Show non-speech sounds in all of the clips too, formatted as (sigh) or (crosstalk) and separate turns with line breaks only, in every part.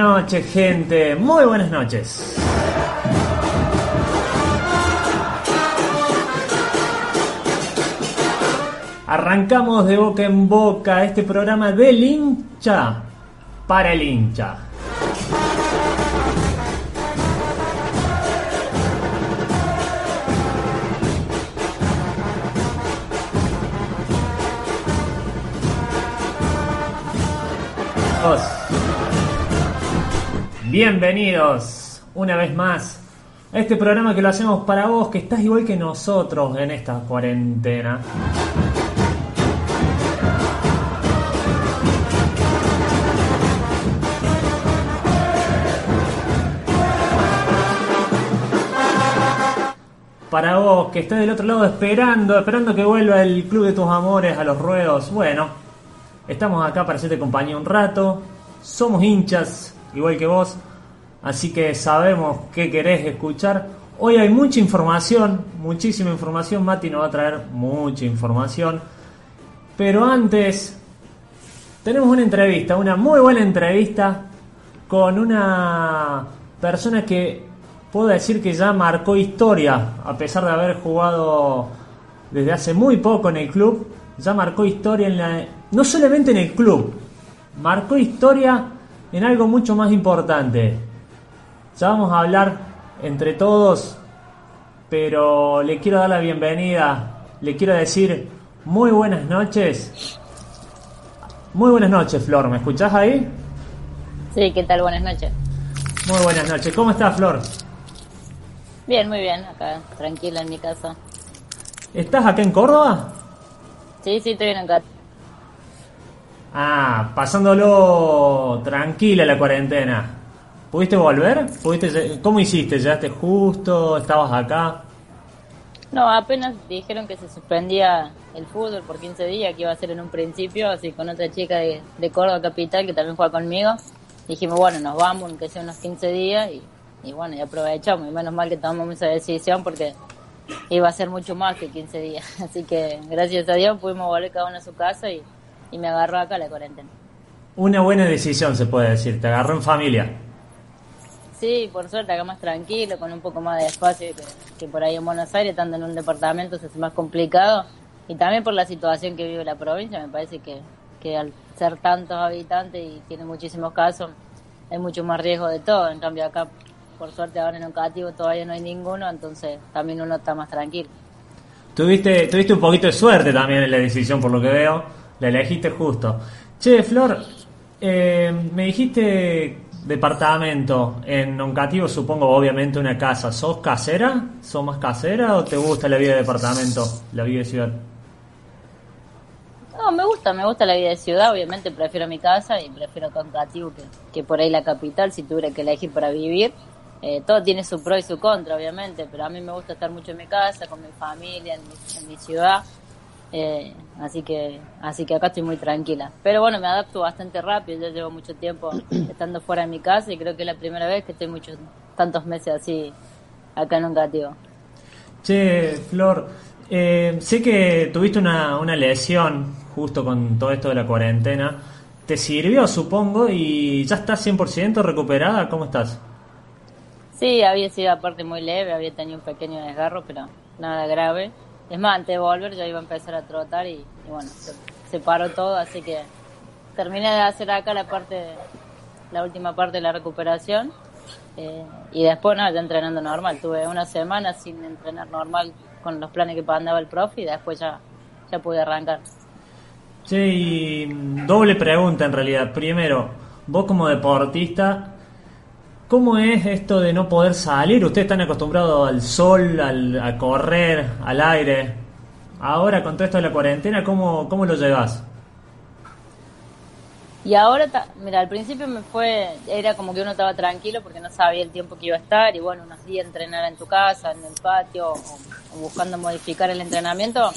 noches, gente. Muy buenas noches. Arrancamos de boca en boca este programa del hincha para el hincha. Bienvenidos una vez más a este programa que lo hacemos para vos que estás igual que nosotros en esta cuarentena. Para vos que estás del otro lado esperando, esperando que vuelva el Club de tus Amores a los ruedos, bueno, estamos acá para hacerte compañía un rato, somos hinchas, igual que vos, así que sabemos qué querés escuchar. Hoy hay mucha información, muchísima información, Mati nos va a traer mucha información, pero antes tenemos una entrevista, una muy buena entrevista con una persona que puedo decir que ya marcó historia, a pesar de haber jugado desde hace muy poco en el club, ya marcó historia en la, no solamente en el club, marcó historia en algo mucho más importante. Ya vamos a hablar entre todos, pero le quiero dar la bienvenida, le quiero decir muy buenas noches. Muy buenas noches, Flor, ¿me escuchás ahí?
Sí, ¿qué tal? Buenas noches.
Muy buenas noches, ¿cómo estás, Flor?
Bien, muy bien, acá, tranquila en mi casa.
¿Estás acá en Córdoba?
Sí, sí, estoy bien acá.
Ah, pasándolo tranquila la cuarentena. ¿Pudiste volver? ¿Pudiste, ¿Cómo hiciste? ¿Llegaste justo? ¿Estabas acá?
No, apenas dijeron que se suspendía el fútbol por 15 días, que iba a ser en un principio, así con otra chica de, de Córdoba Capital que también juega conmigo. Dijimos, bueno, nos vamos, aunque sea unos 15 días, y, y bueno, y aprovechamos. Y menos mal que tomamos esa decisión porque iba a ser mucho más que 15 días. (laughs) Así que gracias a Dios pudimos volver cada uno a su casa y, y me agarró acá la cuarentena.
Una buena decisión se puede decir, te agarró en familia.
Sí, por suerte acá más tranquilo, con un poco más de espacio que, que por ahí en Buenos Aires, estando en un departamento se hace más complicado. Y también por la situación que vive la provincia, me parece que, que al ser tantos habitantes y tiene muchísimos casos, hay mucho más riesgo de todo. En cambio acá, por suerte ahora en educativo todavía no hay ninguno, entonces también uno está más tranquilo.
Tuviste, tuviste un poquito de suerte también en la decisión, por lo que veo. La elegiste justo. Che, Flor, eh, me dijiste departamento en Oncativo, supongo obviamente una casa. ¿Sos casera? ¿Sos más casera o te gusta la vida de departamento, la vida de ciudad?
No, me gusta, me gusta la vida de ciudad, obviamente prefiero mi casa y prefiero Oncativo que, que por ahí la capital, si tuviera que elegir para vivir. Eh, todo tiene su pro y su contra, obviamente, pero a mí me gusta estar mucho en mi casa, con mi familia, en mi, en mi ciudad. Eh, así que así que acá estoy muy tranquila. Pero bueno, me adapto bastante rápido. Yo llevo mucho tiempo (clears throat) estando fuera de mi casa y creo que es la primera vez que estoy muchos tantos meses así acá en un cativo.
Che, Flor, eh, sé que tuviste una, una lesión justo con todo esto de la cuarentena. ¿Te sirvió, supongo, y ya estás 100% recuperada? ¿Cómo estás?
Sí, había sido aparte muy leve, había tenido un pequeño desgarro, pero nada grave. Es más, antes de volver ya iba a empezar a trotar y, bueno, se, paró todo, así que terminé de hacer acá la parte, la última parte de la recuperación eh, y después no, ya entrenando normal. Tuve una semana sin entrenar normal con los planes que mandaba el profe y después ya, ya pude arrancar.
Sí, y doble pregunta en realidad. Primero, vos como deportista, ¿Cómo es esto de no poder salir? Ustedes están acostumbrados al sol, al, a correr, al aire. Ahora con todo esto de la cuarentena, ¿cómo, cómo lo llevas?
Y ahora, mira, al principio me fue, era como que uno estaba tranquilo porque no sabía el tiempo que iba a estar y bueno, unos días entrenar en tu casa, en el patio o, buscando modificar el entrenamiento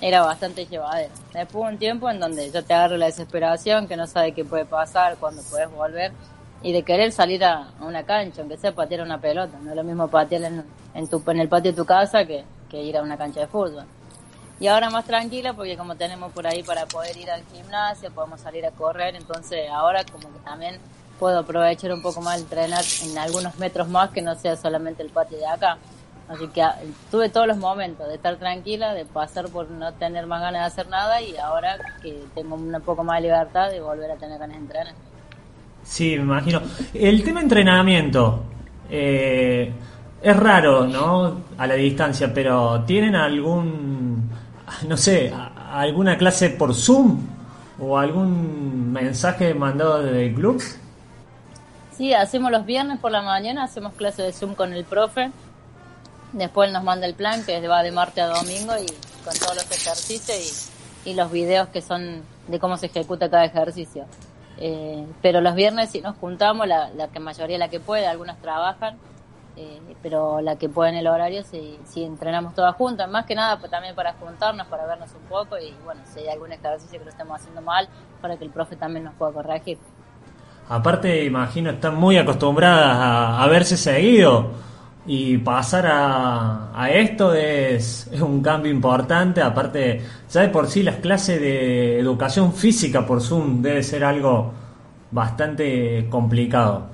era bastante llevadero. Después un tiempo en donde ya te agarra la desesperación, que no sabe qué puede pasar, cuándo puedes volver y de querer salir a, una cancha, aunque sea patear una pelota. No es lo mismo patear en, en, tu, en el patio de tu casa que, que, ir a una cancha de fútbol. Y ahora más tranquila porque como tenemos por ahí para poder ir al gimnasio, podemos salir a correr, entonces ahora como que también puedo aprovechar un poco más entrenar en algunos metros más que no sea solamente el patio de acá. Así que ah, tuve todos los momentos de estar tranquila, de pasar por no tener más ganas de hacer nada y ahora que tengo un poco más de libertad de volver a tener ganas de entrenar.
Sí, me imagino. El tema entrenamiento eh, es raro, ¿no? A la distancia, pero ¿tienen algún, no sé, alguna clase por Zoom o algún mensaje mandado desde el club?
Sí, hacemos los viernes por la mañana, hacemos clase de Zoom con el profe Después nos manda el plan que va de martes a domingo y con todos los ejercicios y, los videos que son de cómo se ejecuta cada ejercicio. Eh, pero los viernes si nos juntamos, la, la que mayoría la que puede, algunas trabajan, eh, pero la que puede en el horario si, si entrenamos todas juntas, más que nada pues, también para juntarnos, para vernos un poco y bueno, si hay algún ejercicio que lo estemos haciendo mal, para que el profe también nos pueda corregir.
Aparte, imagino, están muy acostumbradas a, a verse seguido y pasar a, esto es, un cambio importante. Aparte, ya de por sí las clases de educación física por Zoom debe ser algo bastante complicado.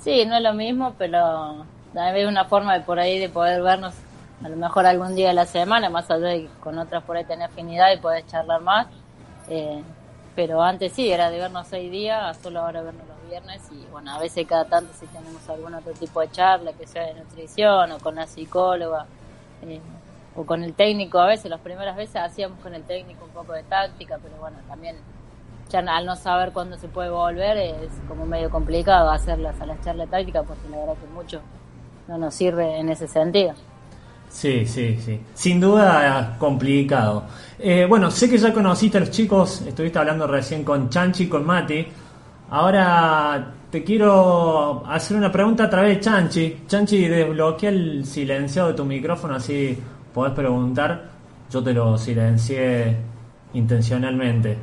Sí, no es lo mismo, pero hay una forma de por ahí de poder vernos a lo mejor algún día de la semana, más allá de con otras por ahí tener afinidad y poder charlar más. Eh, pero antes sí, era de vernos seis días, solo ahora vernos viernes y bueno, a veces cada tanto si tenemos algún otro tipo de charla, que sea de nutrición o con la psicóloga eh, o con el técnico, a veces las primeras veces hacíamos con el técnico un poco de táctica, pero bueno, también ya al no saber cuándo se puede volver es como medio complicado hacerlas a las charlas tácticas porque la verdad que mucho no nos sirve en ese sentido.
Sí, sí, sí. Sin duda complicado. Eh, bueno, sé que ya conociste a los chicos, estuviste hablando recién con Chanchi, con Mati. Ahora te quiero hacer una pregunta a través de Chanchi. Chanchi, desbloquea el silenciado de tu micrófono, así podés preguntar. Yo te lo silencié intencionalmente.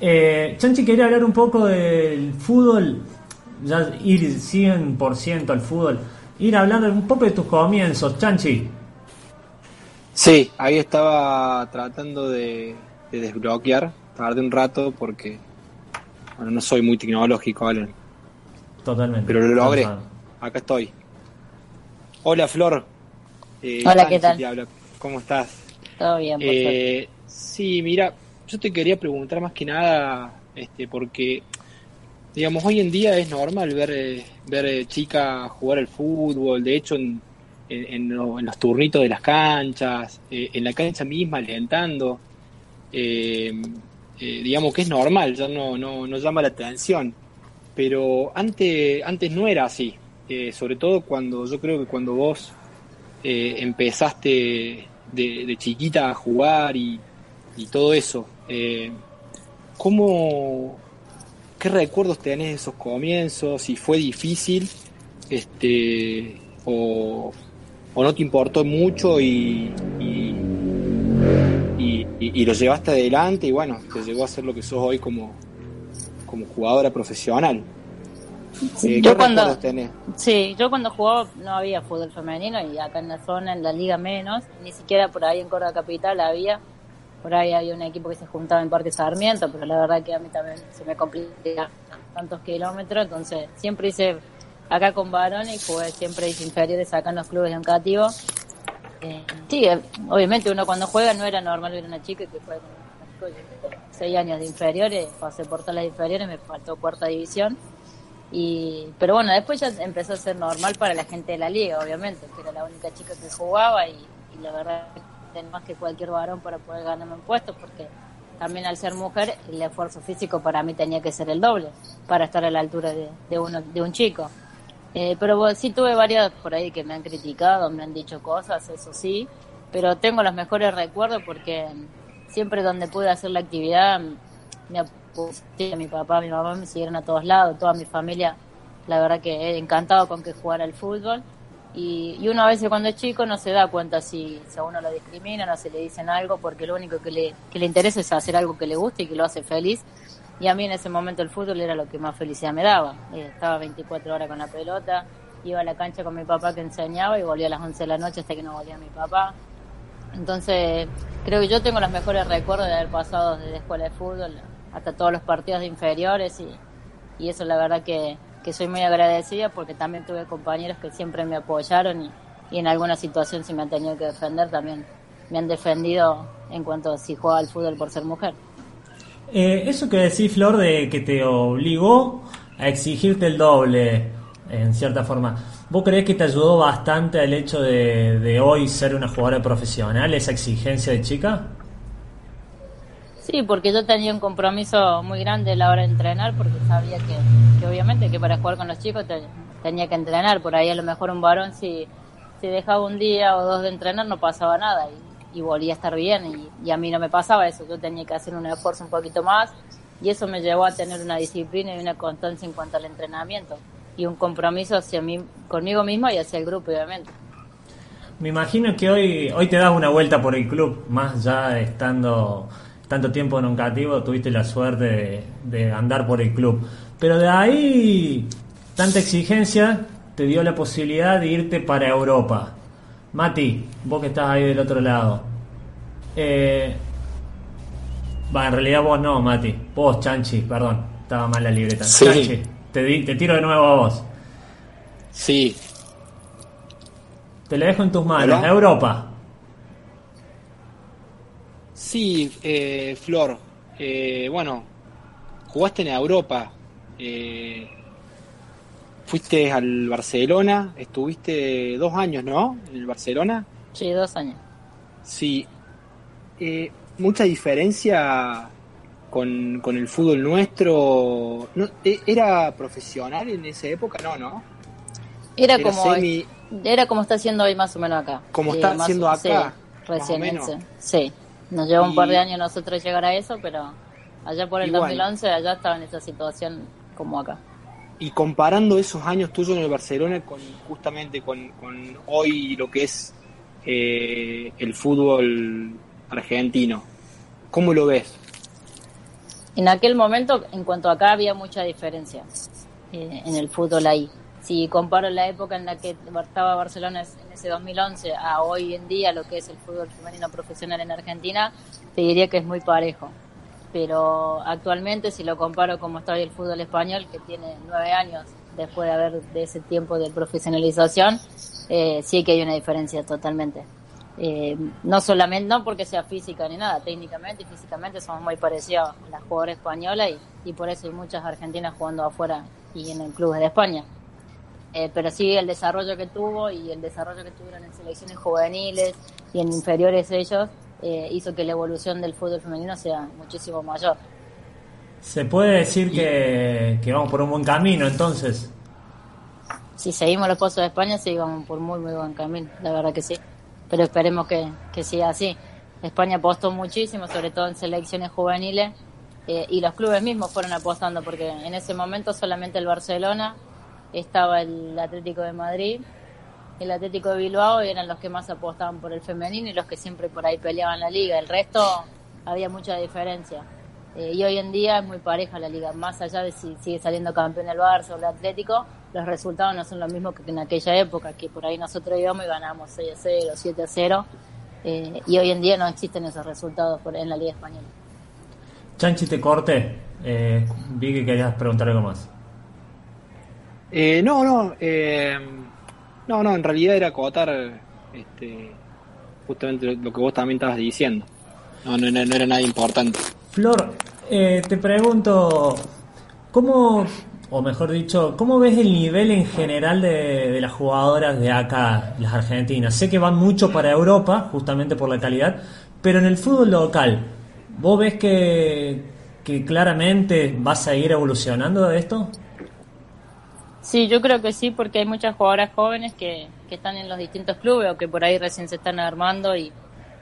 Eh, Chanchi quería hablar un poco del fútbol, ya ir 100% al fútbol, ir hablando un poco de tus comienzos, Chanchi.
Sí, ahí estaba tratando de, de desbloquear, tardé un rato porque bueno, no soy muy tecnológico, ¿vale?
Totalmente.
Pero lo logré. Acá estoy. Hola, Flor.
Eh, Hola, ¿qué tal?
¿Cómo estás?
Todo bien.
Eh, sí, mira, yo te quería preguntar más que nada, este, porque, digamos, hoy en día es normal ver, eh, ver eh, chicas jugar al fútbol, de hecho, en, en, los turnitos de las canchas, en la cancha misma, alentando. Eh, eh, digamos que es normal, ya no, no, no, llama la atención. Pero antes, antes no era así, eh, sobre todo cuando yo creo que cuando vos eh, empezaste de, chiquita a jugar y, y todo eso, ¿cómo, ¿qué recuerdos tenés de esos comienzos? Si fue difícil este, o, o no te importó mucho y, lo llevaste adelante y bueno, te llegó a ser lo que sos hoy como, como jugadora profesional.
Eh, yo cuando, tenés? Sí, yo cuando jugaba no había fútbol femenino y acá en la zona, en la liga menos, ni siquiera por ahí en Córdoba Capital había, por ahí había un equipo que se juntaba en Parque Sarmiento, pero la verdad que a mí también se me complica tantos kilómetros, entonces siempre hice acá con varones y jugué siempre hice inferiores acá en los clubes educativos sí, eh, obviamente uno cuando juega no era normal ver una chica que juega con seis años de inferiores, pasé por todas las inferiores, me faltó cuarta división. Y, pero bueno, después ya empezó a ser normal para la gente de la liga, obviamente, que era la única chica que jugaba y, la verdad tenía más que cualquier varón para poder ganarme un puesto, porque también al ser mujer el esfuerzo físico para mí tenía que ser el doble para estar a la altura de, de, uno, de un chico. Eh, pero sí tuve varias por ahí que me han criticado, me han dicho cosas, eso sí, pero tengo los mejores recuerdos porque siempre donde pude hacer la actividad me mi papá, mi mamá me siguieron a todos lados, toda mi familia, la verdad que he encantado con que jugara el fútbol. Y, y, uno a veces cuando es chico no se da cuenta si, si a uno lo discriminan o se le dicen algo porque lo único que le, que le interesa es hacer algo que le guste y que lo hace feliz y a mí en ese momento el fútbol era lo que más felicidad me daba. Eh, estaba 24 horas con la pelota, iba a la cancha con mi papá que enseñaba y volvía a las 11 de la noche hasta que no volvía mi papá. Entonces, creo que yo tengo los mejores recuerdos de haber pasado desde la escuela de fútbol hasta todos los partidos de inferiores y, y eso la verdad que, que soy muy agradecida porque también tuve compañeros que siempre me apoyaron y, y en alguna situación si me han tenido que defender también me han defendido en cuanto a si jugaba al fútbol por ser mujer.
Eh, eso que decís, Flor, de que te obligó a exigirte el doble, en cierta forma, ¿vos crees que te ayudó bastante el hecho de, hoy ser una jugadora profesional, esa exigencia de chica?
Sí, porque yo tenía un compromiso muy grande a la hora de entrenar, porque sabía que, que obviamente que para jugar con los chicos te, tenía que entrenar. Por ahí a lo mejor un varón si, si dejaba un día o dos de entrenar no pasaba nada y, y volvía a estar bien y, a mí no me pasaba eso. Yo tenía que hacer un esfuerzo un poquito más y eso me llevó a tener una disciplina y una constancia en cuanto al entrenamiento y un compromiso hacia mí, conmigo misma y hacia el grupo, obviamente.
Me imagino que hoy, hoy te das una vuelta por el club, más ya estando tanto tiempo en un cativo, tuviste la suerte de, de, andar por el club. Pero de ahí, tanta exigencia te dio la posibilidad de irte para Europa. Mati, vos que estás ahí del otro lado. Eh, va, en realidad vos no, Mati. Vos, Chanchi, perdón. Estaba mal la libreta.
Sí.
Chanchi, te, di, te tiro de nuevo a vos.
Sí.
Te la dejo en tus manos.
Hola.
Europa.
Sí, eh, Flor. Eh, bueno, jugaste en Europa. Eh, fuiste al Barcelona. Estuviste dos años, ¿no? En el Barcelona.
Sí, dos años.
Sí. Eh, mucha diferencia con, con, el fútbol nuestro. ¿No, e, ¿Era profesional en esa época? No, ¿no?
Era, era como semi... era como está haciendo hoy más o menos acá.
Como está haciendo acá.
Sí, recién. Sí. Nos lleva un par de años nosotros llegar a eso, pero allá por el Igual. 2011 allá estaba en esa situación como acá.
Y comparando esos años tuyos en el Barcelona con justamente con, hoy lo que es eh, el fútbol argentino, ¿cómo lo ves?
En aquel momento, en cuanto acá, había mucha diferencia eh, en el fútbol ahí. Si comparo la época en la que estaba Barcelona en ese 2011 a hoy en día lo que es el fútbol femenino profesional en Argentina, te diría que es muy parejo. Pero actualmente, si lo comparo como está hoy el fútbol español, que tiene nueve años después de haber de ese tiempo de profesionalización, eh, sí que hay una diferencia totalmente. Eh, no solamente, no porque sea física ni nada, técnicamente y físicamente somos muy parecidos a las jugadoras españolas y, por eso hay muchas argentinas jugando afuera y en el club de España. Eh, pero sí el desarrollo que tuvo y el desarrollo que tuvieron en selecciones juveniles y en inferiores ellos eh, hizo que la evolución del fútbol femenino sea muchísimo mayor.
Se puede decir que, que vamos por un buen camino entonces.
Si seguimos los pasos de España, sí vamos por muy, muy buen camino, la verdad que sí. Pero esperemos que, que siga así. España apostó muchísimo, sobre todo en selecciones juveniles, eh, y los clubes mismos fueron apostando, porque en ese momento solamente el Barcelona, estaba el Atlético de Madrid, el Atlético de Bilbao eran los que más apostaban por el femenino y los que siempre por ahí peleaban la liga. El resto había mucha diferencia. Eh, y hoy en día es muy pareja la liga, más allá de si sigue saliendo campeón el Barça o el Atlético, los resultados no son los mismos que en aquella época, que por ahí nosotros íbamos y ganamos 6 a 0, 7 a 0, eh, y hoy en día no existen esos resultados por, en la liga española.
Chanchi, te corté, eh, vi que querías preguntar algo más.
Eh, no, no, eh, no, no, en realidad era acotar este, justamente lo que vos también estabas diciendo. No, no, no era nada importante.
Flor, eh, te pregunto, ¿cómo, o mejor dicho, cómo ves el nivel en general de, de, las jugadoras de acá, las argentinas? Sé que van mucho para Europa, justamente por la calidad, pero en el fútbol local, ¿vos ves que, que claramente va a seguir evolucionando de esto?
Sí, yo creo que sí, porque hay muchas jugadoras jóvenes que, que están en los distintos clubes o que por ahí recién se están armando y,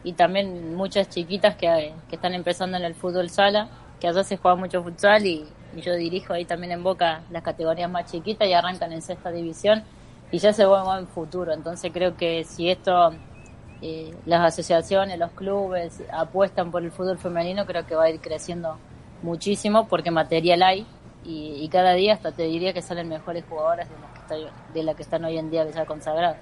y también muchas chiquitas que, que, están empezando en el fútbol sala, que allá se juega mucho futsal y, yo dirijo ahí también en Boca las categorías más chiquitas y arrancan en sexta división y ya se va en futuro. Entonces creo que si esto, eh, las asociaciones, los clubes apuestan por el fútbol femenino, creo que va a ir creciendo muchísimo porque material hay y, y, cada día hasta te diría que salen mejores jugadoras de las que, de la que están hoy en día ya consagradas.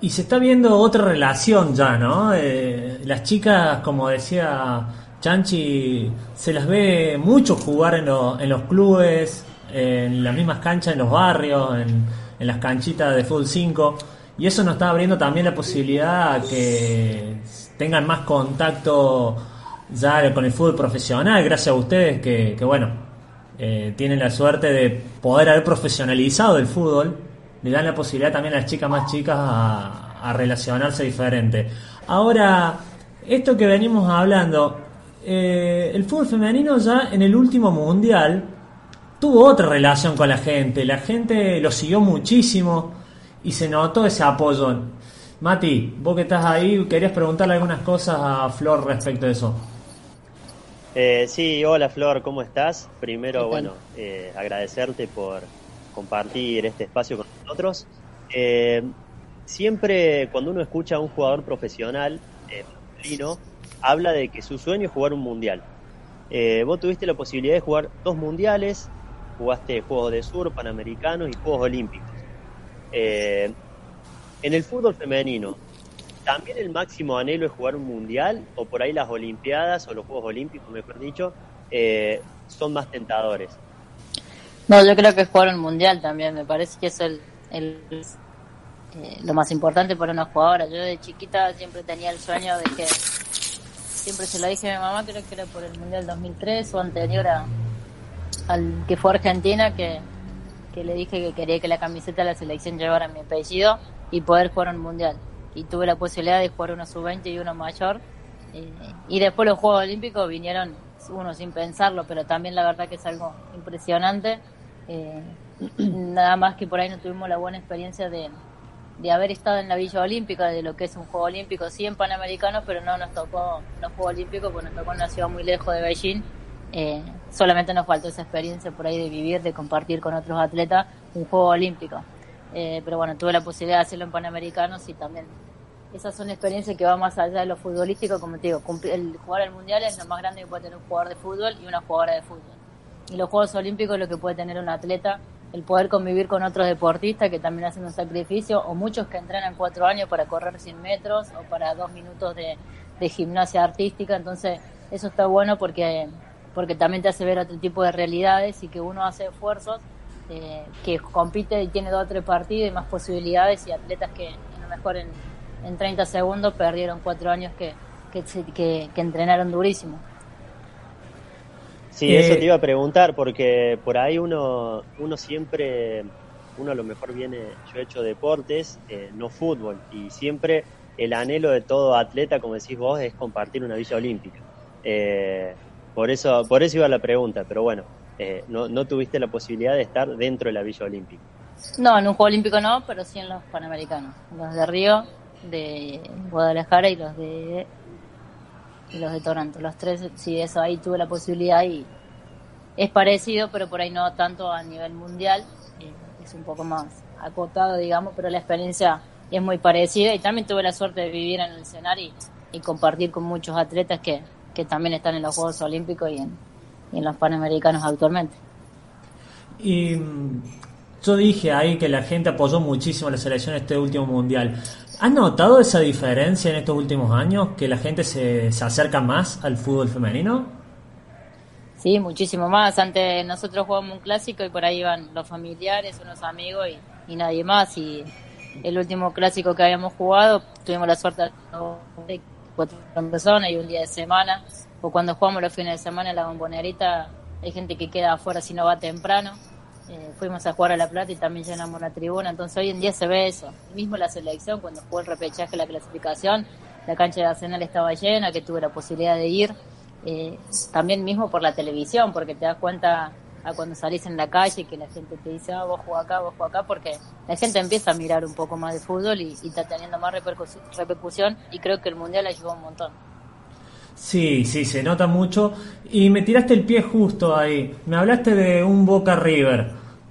Y se está viendo otra relación ya, ¿no? Eh, las chicas, como decía Chanchi, se las ve mucho jugar en, lo, en los clubes, en las mismas canchas, en los barrios, en, en las canchitas de fútbol 5. Y eso nos está abriendo también la posibilidad a que tengan más contacto ya con el fútbol profesional, gracias a ustedes que, que bueno, eh, tienen la suerte de poder haber profesionalizado el fútbol, le dan la posibilidad también a las chicas más chicas a, relacionarse diferente. Ahora, esto que venimos hablando, eh, el fútbol femenino ya en el último mundial tuvo otra relación con la gente, la gente lo siguió muchísimo y se notó ese apoyo. Mati, vos que estás ahí, querías preguntarle algunas cosas a Flor respecto a eso.
Eh, sí, hola Flor, ¿cómo estás? Primero, bueno, eh, agradecerte por compartir este espacio con nosotros. Eh, siempre cuando uno escucha a un jugador profesional, eh, masculino, habla de que su sueño es jugar un mundial. Eh, vos tuviste la posibilidad de jugar dos mundiales, jugaste Juegos de Sur, Panamericanos y Juegos Olímpicos. En el fútbol femenino, ¿también el máximo anhelo es jugar un mundial? ¿O por ahí las Olimpiadas o los Juegos Olímpicos, mejor dicho, eh, son más tentadores?
No, yo creo que jugar un mundial también, me parece que es el, el eh, lo más importante para una jugadora. Yo de chiquita siempre tenía el sueño de que, siempre se lo dije a mi mamá, creo que era por el Mundial 2003 o anterior a, al que fue Argentina, que, que le dije que quería que la camiseta de la selección llevara mi apellido y poder jugar un Mundial. Y tuve la posibilidad de jugar uno sub-20 y uno mayor. Eh, y después los Juegos Olímpicos vinieron uno sin pensarlo, pero también la verdad que es algo impresionante. Eh, (clears throat) nada más que por ahí no tuvimos la buena experiencia de, de haber estado en la Villa Olímpica, de lo que es un Juego Olímpico, sí en Panamericanos, pero no nos tocó los Juegos Olímpicos, porque nos tocó en una ciudad muy lejos de Beijing. Eh, solamente nos faltó esa experiencia por ahí de vivir, de compartir con otros atletas un Juego Olímpico. Eh, pero bueno, tuve la posibilidad de hacerlo en Panamericanos y también esas son experiencias que van más allá de lo futbolístico, como te digo, el jugar al Mundial es lo más grande que puede tener un jugador de fútbol y una jugadora de fútbol. Y los Juegos Olímpicos es lo que puede tener un atleta, el poder convivir con otros deportistas que también hacen un sacrificio, o muchos que entrenan cuatro años para correr 100 metros o para dos minutos de, de gimnasia artística. Entonces, eso está bueno porque, porque también te hace ver otro tipo de realidades y que uno hace esfuerzos, eh, que compite y tiene dos o tres partidos y más posibilidades y atletas que a lo mejor en, en 30 segundos perdieron cuatro años que, que, se- que, que entrenaron durísimo.
Sí,
Eh,
eso te iba a preguntar, porque por ahí uno, uno siempre, uno a lo mejor viene, yo he hecho deportes, eh, no fútbol, y siempre el anhelo de todo atleta, como decís vos, es compartir una villa olímpica. Eh, por eso, por eso iba la pregunta, pero bueno, eh, no, no tuviste la posibilidad de estar dentro de la villa olímpica.
No, en un Juego Olímpico no, pero sí en los Panamericanos. Los de Río, de Guadalajara y los de y los de Toronto. Los tres, sí, eso ahí tuve la posibilidad y es parecido, pero por ahí no tanto a nivel mundial. Eh, es un poco más acotado, digamos, pero la experiencia es muy parecida y también tuve la suerte de vivir en el escenario y, compartir con muchos atletas que, que también están en los Juegos Olímpicos y en, y en los Panamericanos actualmente.
Y mm, yo dije ahí que la gente apoyó muchísimo a la selección este último mundial. ¿Has notado esa diferencia en estos últimos años? ¿Que la gente se, se acerca más al fútbol femenino?
Sí, muchísimo más. Antes nosotros jugábamos un clásico y por ahí iban los familiares, unos amigos y, nadie más. Y el último clásico que habíamos jugado, tuvimos la suerte de cuatro personas y un día de semana. O cuando jugamos los fines de semana en la bombonerita, hay gente que queda afuera si no va temprano. Eh, fuimos a jugar a La Plata y también llenamos la tribuna. Entonces hoy en día se ve eso. Mismo la selección, cuando jugó el repechaje, la clasificación, la cancha de Arsenal estaba llena, que tuve la posibilidad de ir. Eh, también mismo por la televisión, porque te das cuenta a cuando salís en la calle que la gente te dice, ah, vos jugás acá, vos jugás acá, porque la gente empieza a mirar un poco más de fútbol y, y está teniendo más repercusi- repercusión y creo que el Mundial ayudó un montón.
Sí, sí, se nota mucho. Y me tiraste el pie justo ahí. Me hablaste de un Boca River.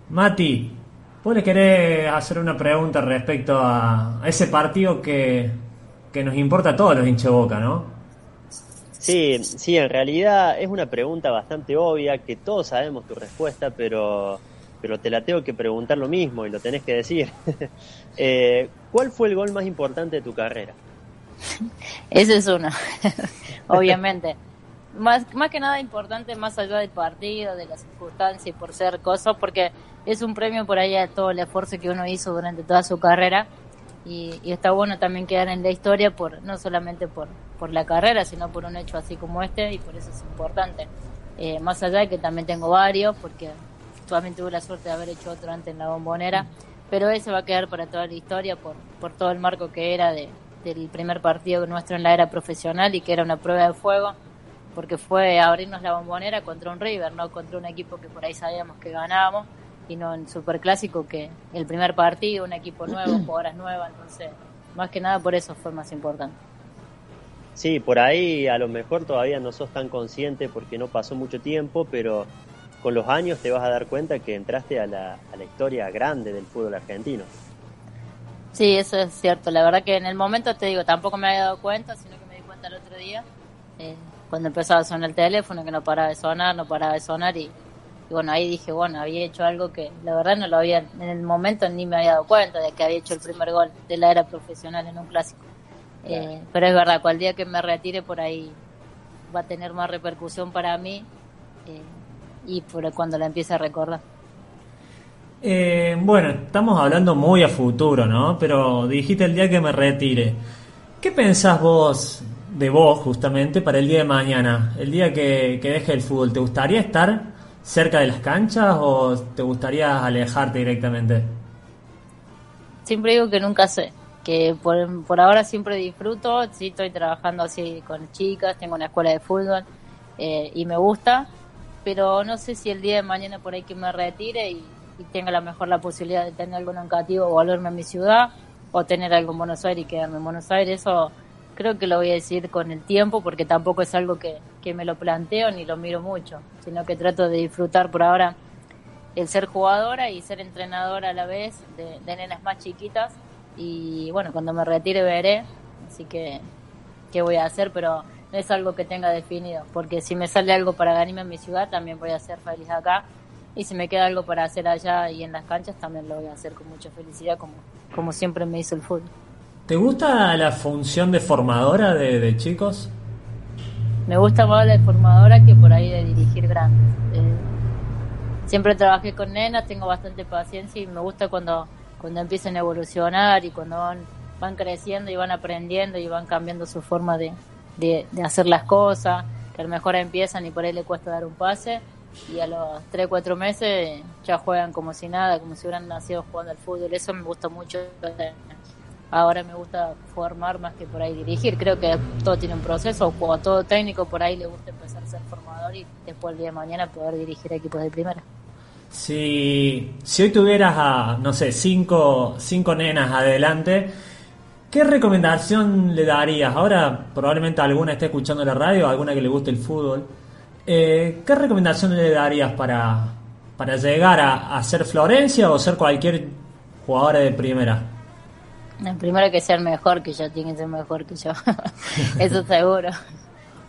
Mati, ¿vos le querés hacer una pregunta respecto a, ese partido que, que nos importa a todos los hinchas de Boca, no?
Sí, sí, en realidad es una pregunta bastante obvia, que todos sabemos tu respuesta, pero, pero te la tengo que preguntar lo mismo y lo tenés que decir. (laughs) Eh, ¿Cuál fue el gol más importante de tu carrera?
Ese es uno, (laughs) obviamente. más, más que nada importante, más allá del partido, de las circunstancias y por ser cosas, porque es un premio por ahí a todo el esfuerzo que uno hizo durante toda su carrera y, está bueno también quedar en la historia por no solamente por, por la carrera, sino por un hecho así como este y por eso es importante. Eh, más allá de que también tengo varios, porque solamente tuve la suerte de haber hecho otro antes en la bombonera, pero ese va a quedar para toda la historia por, por todo el marco que era de, del primer partido nuestro en la era profesional y que era una prueba de fuego, porque fue abrirnos la bombonera contra un River, no contra un equipo que por ahí sabíamos que ganábamos y no en Superclásico que el primer partido, un equipo nuevo, (clears throat) jugadoras nuevas, entonces más que nada por eso fue más importante.
Sí, por ahí a lo mejor todavía no sos tan consciente porque no pasó mucho tiempo, pero con los años te vas a dar cuenta que entraste a la, a la historia grande del fútbol argentino.
Sí, eso es cierto. La verdad que en el momento te digo, tampoco me había dado cuenta, sino que me di cuenta el otro día, eh, cuando empezaba a sonar el teléfono, que no paraba de sonar, no paraba de sonar y y bueno, ahí dije, bueno, había hecho algo que la verdad no lo había, en el momento ni me había dado cuenta de que había hecho el primer gol de la era profesional en un clásico. Eh, pero es verdad, cual día que me retire por ahí va a tener más repercusión para mí eh, y por cuando la empiece a recordar.
Eh, bueno, estamos hablando muy a futuro, ¿no? Pero dijiste el día que me retire. ¿Qué pensás vos de vos justamente para el día de mañana? El día que, que deje el fútbol. ¿Te gustaría estar cerca de las canchas o te gustaría alejarte directamente?
Siempre digo que nunca sé, que por, por ahora siempre disfruto, sí estoy trabajando así con chicas, tengo una escuela de fútbol eh, y me gusta, pero no sé si el día de mañana por ahí que me retire y, tenga la mejor la posibilidad de tener algo en cativo o volverme a mi ciudad o tener algo en Buenos Aires y quedarme en Buenos Aires, eso creo que lo voy a decir con el tiempo porque tampoco es algo que, me lo planteo ni lo miro mucho, sino que trato de disfrutar por ahora el ser jugadora y ser entrenadora a la vez de, nenas más chiquitas y bueno, cuando me retire veré, así que qué voy a hacer, pero no es algo que tenga definido, porque si me sale algo para ganarme en mi ciudad también voy a ser feliz acá y si me queda algo para hacer allá y en las canchas también lo voy a hacer con mucha felicidad como, como siempre me hizo el fútbol.
¿Te gusta la función de formadora de, chicos?
Me gusta más la de formadora que por ahí de dirigir grandes. Eh, siempre trabajé con nenas, tengo bastante paciencia y me gusta cuando, cuando empiezan a evolucionar y cuando van, van creciendo y van aprendiendo y van cambiando su forma de, de, hacer las cosas, que a lo mejor empiezan y por ahí le cuesta dar un pase y a los 3, 4 meses ya juegan como si nada, como si hubieran nacido jugando al fútbol. Eso me gusta mucho ahora me gusta formar más que por ahí dirigir. Creo que todo tiene un proceso, o todo técnico por ahí le gusta empezar a ser formador y después el día de mañana poder dirigir equipos de primera.
Si, si hoy tuvieras a, no sé, cinco, cinco nenas adelante, ¿qué recomendación le darías? Ahora probablemente alguna esté escuchando la radio, alguna que le guste el fútbol. Eh, ¿Qué recomendación le darías para, para llegar a, a ser Florencia o ser cualquier jugadora de primera?
El primero que ser mejor que yo, tiene que ser mejor que yo. (laughs) Eso seguro.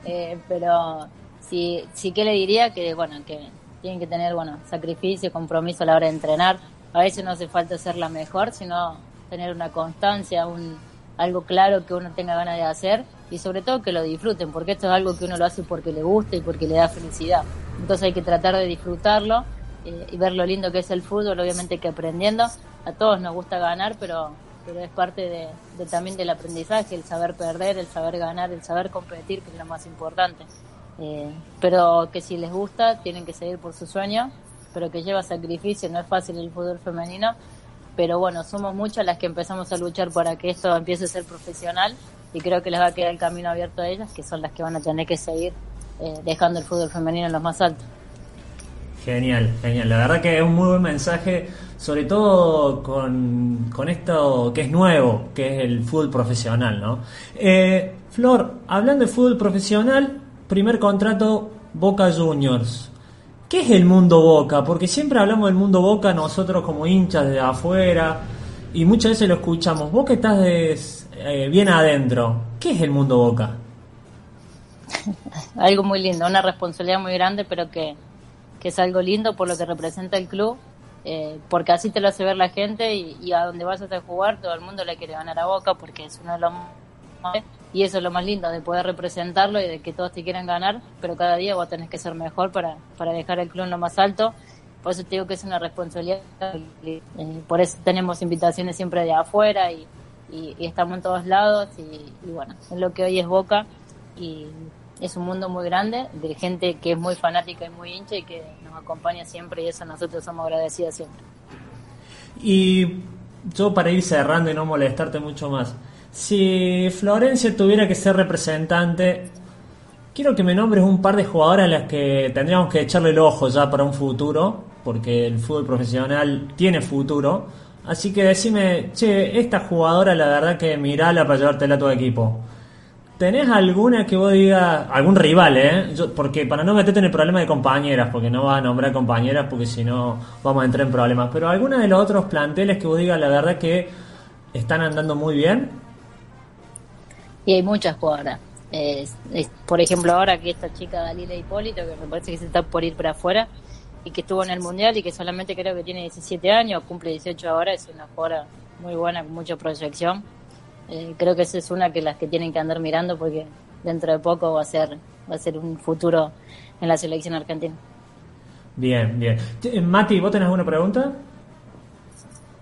Eh, pero sí, sí que le diría que, bueno, que tienen que tener, bueno, sacrificio, compromiso a la hora de entrenar. A veces no hace falta ser la mejor, sino tener una constancia, un, algo claro que uno tenga ganas de hacer y sobre todo que lo disfruten, porque esto es algo que uno lo hace porque le gusta y porque le da felicidad. Entonces hay que tratar de disfrutarlo eh, y ver lo lindo que es el fútbol, obviamente que aprendiendo. A todos nos gusta ganar, pero pero es parte de, también del aprendizaje, el saber perder, el saber ganar, el saber competir, que es lo más importante. Eh, pero que si les gusta, tienen que seguir por su sueño, pero que lleva sacrificio, no es fácil el fútbol femenino, pero bueno, somos muchas las que empezamos a luchar para que esto empiece a ser profesional y creo que les va a quedar el camino abierto a ellas, que son las que van a tener que seguir eh, dejando el fútbol femenino en los más altos.
Genial, genial. La verdad que es un muy buen mensaje, sobre todo con, esto que es nuevo, que es el fútbol profesional, ¿no? Eh, Flor, hablando de fútbol profesional, primer contrato Boca Juniors. ¿Qué es el mundo Boca? Porque siempre hablamos del mundo Boca nosotros como hinchas de afuera y muchas veces lo escuchamos. Vos que estás eh, bien adentro, ¿qué es el mundo Boca? (laughs)
Algo muy lindo, una responsabilidad muy grande, pero que que es algo lindo por lo que representa el club, eh, porque así te lo hace ver la gente y, a donde vas a jugar todo el mundo le quiere ganar a Boca porque es uno de los y eso es lo más lindo, de poder representarlo y de que todos te quieran ganar, pero cada día vos tenés que ser mejor para, para dejar el club en lo más alto. Por eso te digo que es una responsabilidad. Eh, por eso tenemos invitaciones siempre de afuera y, y, estamos en todos lados. Y, bueno, es lo que hoy es Boca. Y es un mundo muy grande de gente que es muy fanática y muy hincha y que nos acompaña siempre. Y eso nosotros somos agradecidos siempre.
Y yo, para ir cerrando y no molestarte mucho más. Si Florencia tuviera que ser representante, quiero que me nombres un par de jugadoras a las que tendríamos que echarle el ojo ya para un futuro, porque el fútbol profesional tiene futuro. Así que decime, che, esta jugadora la verdad que mirala para llevártela a tu equipo. ¿Tenés alguna que vos digas, algún rival, eh? porque para no meterte en el problema de compañeras, porque no vas a nombrar compañeras, porque si no vamos a entrar en problemas. Pero alguna de los otros planteles que vos digas, la verdad que están andando muy bien
y hay muchas jugadoras. por ejemplo, ahora que esta chica Dalila Hipólito, que me parece que se está por ir para afuera, y que estuvo en el Mundial y que solamente creo que tiene 17 años, cumple 18 ahora, es una jugadora muy buena, con mucha proyección. Eh, creo que esa es una que las que tienen que andar mirando porque dentro de poco va a ser va a ser un futuro en la selección argentina.
Bien, bien. Mati, ¿vos tenés alguna pregunta?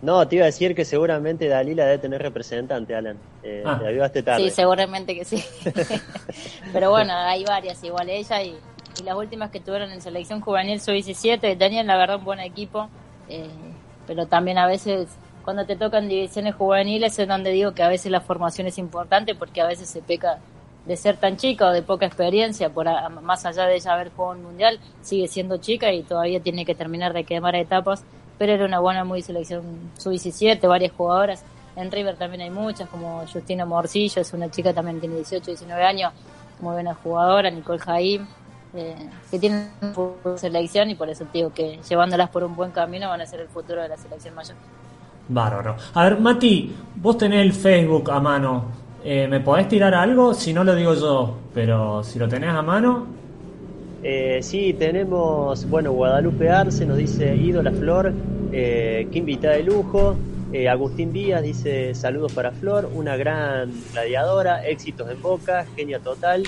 No, te iba a decir que seguramente Dalila debe tener representante, Alan. Eh, ah. Te tarde.
Sí, seguramente que sí. (laughs) (laughs) Pero bueno, hay varias, igual ella y, las últimas que tuvieron en selección juvenil sub-17, tenían la verdad un buen equipo, eh, pero también a veces cuando te tocan divisiones juveniles es donde digo que a veces la formación es importante porque a veces se peca de ser tan chica o de poca experiencia, por más allá de ella haber jugado un mundial, sigue siendo chica y todavía tiene que terminar de quemar etapas pero era una buena muy selección sub-17, varias jugadoras. En River también hay muchas, como Justina Morcillo, es una chica también tiene 18, 19 años, muy buena jugadora, Nicole Jaim, eh, que tienen selección y por eso te digo que llevándolas por un buen camino van a ser el futuro de la selección mayor.
Bárbaro. A ver, Mati, vos tenés el Facebook a mano. Eh, ¿Me podés tirar algo? Si no lo digo yo, pero si lo tenés a mano.
Eh, sí, tenemos, bueno, Guadalupe Arce nos dice ídola Flor, eh, que invitada de lujo. Eh, Agustín Díaz dice saludos para Flor, una gran gladiadora, éxitos en boca, genia total.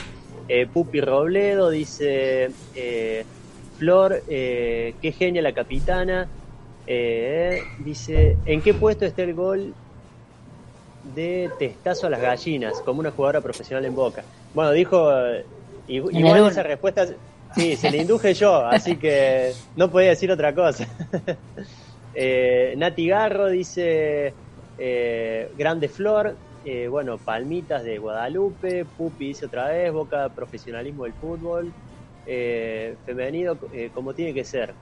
Eh, Pupi Robledo dice Flor, qué genia la capitana. dice, ¿en qué puesto está el gol de testazo a las gallinas como una jugadora profesional en boca? Bueno, dijo, igual esa respuesta Sí, se le induje yo, así que no podía decir otra cosa. (laughs) eh, Nati Garro dice eh, Grande Flor, eh, bueno, Palmitas de Guadalupe, Pupi dice otra vez, Boca Profesionalismo del Fútbol, eh, femenino como tiene que ser.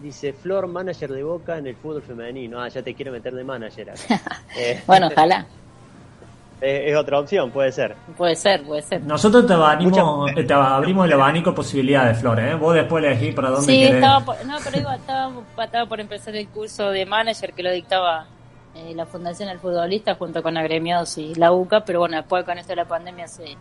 dice Flor, manager de Boca en el fútbol femenino. Ah, ya te quiero meter de manager. (laughs)
bueno, ojalá (laughs)
es otra opción, puede ser.
Puede ser, puede ser.
Nosotros te, abrimos, te abrimos el abanico de posibilidades, Flores. ¿eh? Vos después elegís para dónde
Sí, estaba por, no, pero estaba, por empezar el curso de manager que lo dictaba eh, la Fundación del Futbolista junto con agremiados y la UCA, pero bueno, después con esto de la pandemia se,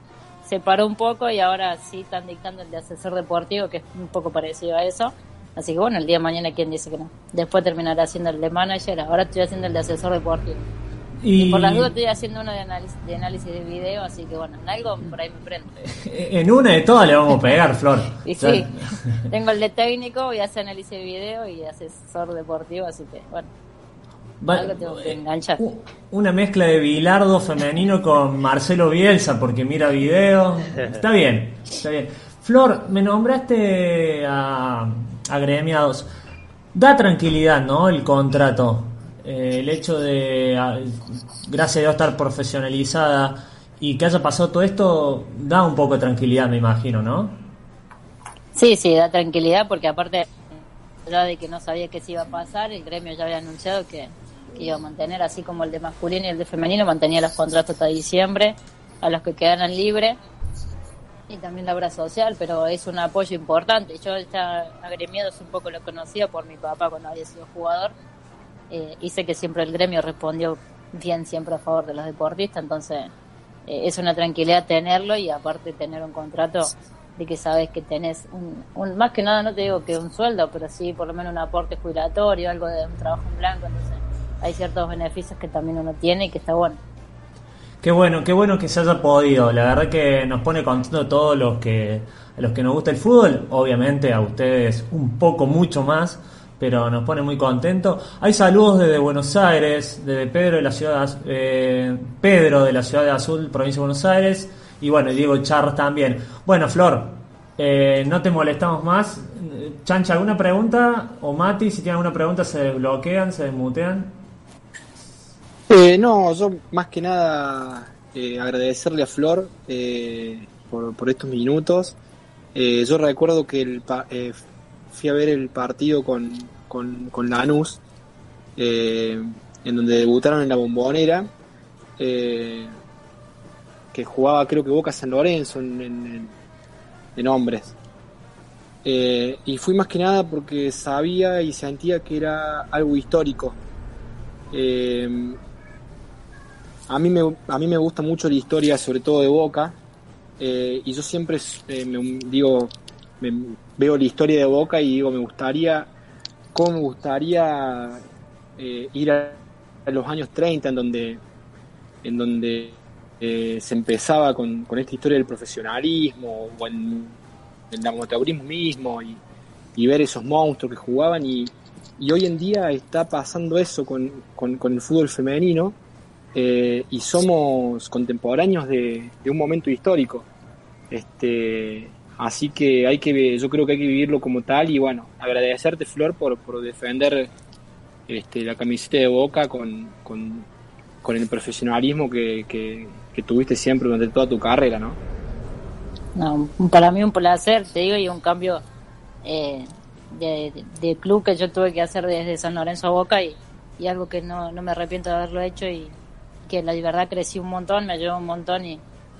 se paró un poco y ahora sí están dictando el de asesor deportivo, que es un poco parecido a eso. Así que bueno, el día de mañana, ¿quién dice que no? Después terminará haciendo el de manager, ahora estoy haciendo el de asesor deportivo. Y, por las dudas estoy haciendo uno de análisis, de análisis de video, así que bueno, en algo por ahí me prendo. (laughs)
En una de todas le vamos a pegar, Flor. (laughs)
y sí, tengo el de técnico, y hace análisis de video y asesor deportivo, así que bueno. Algo tengo que enganchar.
Una mezcla de Bilardo femenino con Marcelo Bielsa, porque mira video. Está bien, está bien. Flor, me nombraste a, gremiados. Da tranquilidad, ¿no? El contrato eh, el hecho de, gracias a Dios, estar profesionalizada y que haya pasado todo esto, da un poco de tranquilidad, me imagino, ¿no?
Sí, sí, da tranquilidad porque aparte ya de que no sabía qué se iba a pasar, el gremio ya había anunciado que, iba a mantener, así como el de masculino y el de femenino, mantenía los contratos hasta diciembre a los que quedaran libres y también la obra social, pero es un apoyo importante. Yo ya agremiados un poco lo conocía por mi papá cuando había sido jugador eh, y sé que siempre el gremio respondió bien siempre a favor de los deportistas, entonces eh, es una tranquilidad tenerlo y aparte tener un contrato de que sabes que tenés un, más que nada no te digo que un sueldo, pero sí por lo menos un aporte jubilatorio, algo de un trabajo en blanco, entonces hay ciertos beneficios que también uno tiene y que está bueno.
Qué bueno, qué bueno que se haya podido. La verdad que nos pone contento a todos los que, a los que nos gusta el fútbol. Obviamente a ustedes un poco mucho más, pero nos pone muy contento. Hay saludos desde Buenos Aires, desde Pedro de la ciudad, eh, Pedro de la ciudad de Azul, provincia de Buenos Aires, y bueno, Diego Char también. Bueno, Flor, eh, no te molestamos más. Chancha, ¿alguna pregunta? O Mati, si tiene alguna pregunta, se desbloquean, se desmutean.
Eh, no, yo más que nada eh, agradecerle a Flor eh, por, estos minutos. Yo recuerdo que fui a ver el partido con, con, con Lanús, en donde debutaron en la bombonera, que jugaba creo que Boca San Lorenzo en, en, hombres. Y fui más que nada porque sabía y sentía que era algo histórico. A, mí me, a mí me gusta mucho la historia, sobre todo de Boca, eh, y yo siempre me, digo, me, veo la historia de Boca y digo, me gustaría, cómo me gustaría ir a, los años 30 en donde, en donde se empezaba con, con esta historia del profesionalismo o el amateurismo mismo y, y, ver esos monstruos que jugaban. Y, y, hoy en día está pasando eso con, con el fútbol femenino eh, y somos contemporáneos de, un momento histórico este así que hay que yo creo que hay que vivirlo como tal y bueno agradecerte Flor por, defender este, la camiseta de Boca con, con, el profesionalismo que, tuviste siempre durante toda tu carrera ¿no?
No, para mí un placer, te digo, y un cambio eh, de, club que yo tuve que hacer desde San Lorenzo a Boca y, y algo que no, no, me arrepiento de haberlo hecho y que la verdad crecí un montón, me ayudó un montón y,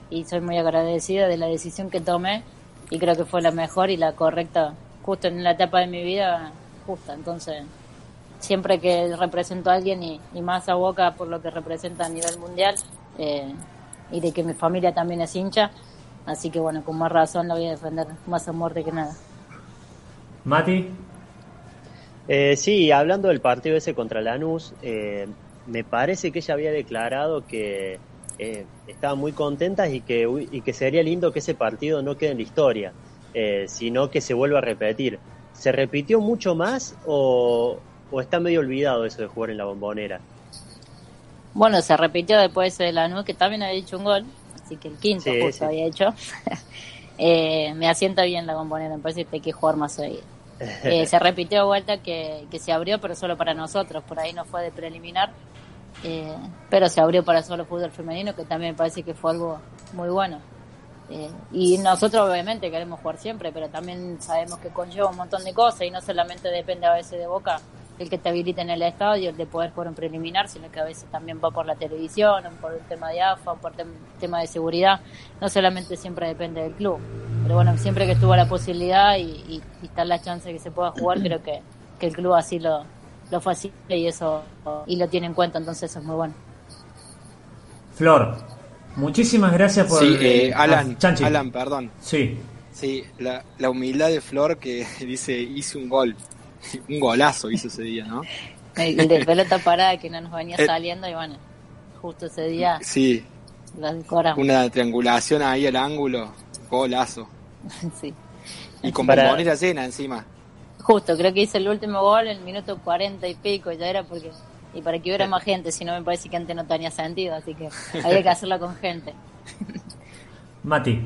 y soy muy agradecida de la decisión que tomé y creo que fue la mejor y la correcta justo en la etapa de mi vida justa. Entonces, siempre que represento a alguien y, y más a Boca por lo que representa a nivel mundial eh, y de que mi familia también es hincha, Así que bueno, con más razón lo voy a defender más a muerte que nada.
Mati.
Eh, sí, hablando del partido ese contra Lanús, eh, me parece que ella había declarado que eh, estaban muy contentas y que, y que sería lindo que ese partido no quede en la historia, eh, sino que se vuelva a repetir. ¿Se repitió mucho más o, o está medio olvidado eso de jugar en la bombonera?
Bueno, se repitió después de Lanús, que también había hecho un gol, así que el quinto sí, justo sí. había hecho. (laughs) eh, me asienta bien la bombonera, me parece que hay que jugar más seguido. Eh, (laughs) se repitió vuelta que, que, se abrió, pero solo para nosotros, por ahí no fue de preliminar, eh, pero se abrió para solo fútbol femenino, que también me parece que fue algo muy bueno. Eh, y nosotros obviamente queremos jugar siempre, pero también sabemos que conlleva un montón de cosas y no solamente depende a veces de Boca el que te habilite en el estadio, el de poder jugar un preliminar, sino que a veces también va por la televisión, por el tema de AFA, por el tema de seguridad. No solamente siempre depende del club. Pero bueno, siempre que estuvo la posibilidad y, y, y está la chance de que se pueda jugar, (clears throat) creo que, que el club así lo, lo facilita y eso y lo tiene en cuenta, entonces eso es muy bueno.
Flor, muchísimas gracias por...
Sí, eh, Alan, ah, Alan, perdón.
Sí.
Sí, la, la humildad de Flor que (laughs) dice, hice un gol (laughs) un golazo hizo ese día, ¿no?
El de pelota parada que no nos venía (laughs) eh, saliendo y bueno, justo ese día.
Sí. Una triangulación ahí al ángulo, golazo. (laughs)
sí.
Y con Para... bombonera llena encima.
Justo, creo que hice el último gol en el minuto cuarenta y pico, ya era porque. Y para que hubiera más gente, si no me parece que antes no tenía sentido, así que había que hacerlo con gente.
Mati.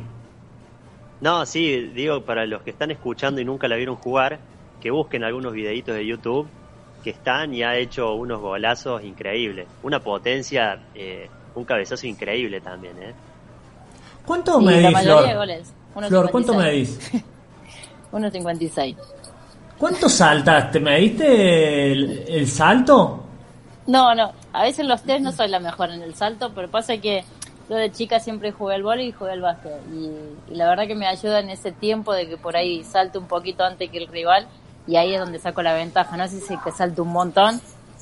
No, sí, digo, para los que están escuchando y nunca la vieron jugar, que busquen algunos videitos de YouTube que están y ha hecho unos golazos increíbles. Una potencia, eh, un cabezazo increíble también. ¿eh?
¿Cuánto sí, medís, Flor? Goles, Flor, ¿cuánto medís? (laughs)
1.56.
¿Cuánto saltaste? ¿Me diste el, el, salto?
No, no. A veces los test no soy la mejor en el salto, pero pasa que yo de chica siempre jugué al vóley y jugué al básquet. Y, y, la verdad que me ayuda en ese tiempo de que por ahí salto un poquito antes que el rival y ahí es donde saco la ventaja. No sé si que salto un montón,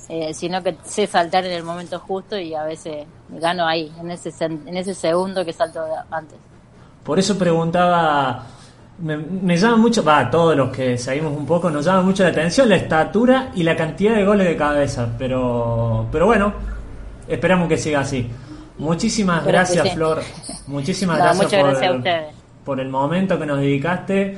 eh, sino que sé saltar en el momento justo y a veces gano ahí, en ese, en ese segundo que salto antes.
Por eso preguntaba, me, me llama mucho, va, todos los que seguimos un poco, nos llama mucho la atención la estatura y la cantidad de goles de cabeza, pero, pero bueno, esperamos que siga así. Muchísimas gracias, Flor. (laughs) Muchísimas gracias,
por, gracias
por el momento que nos dedicaste.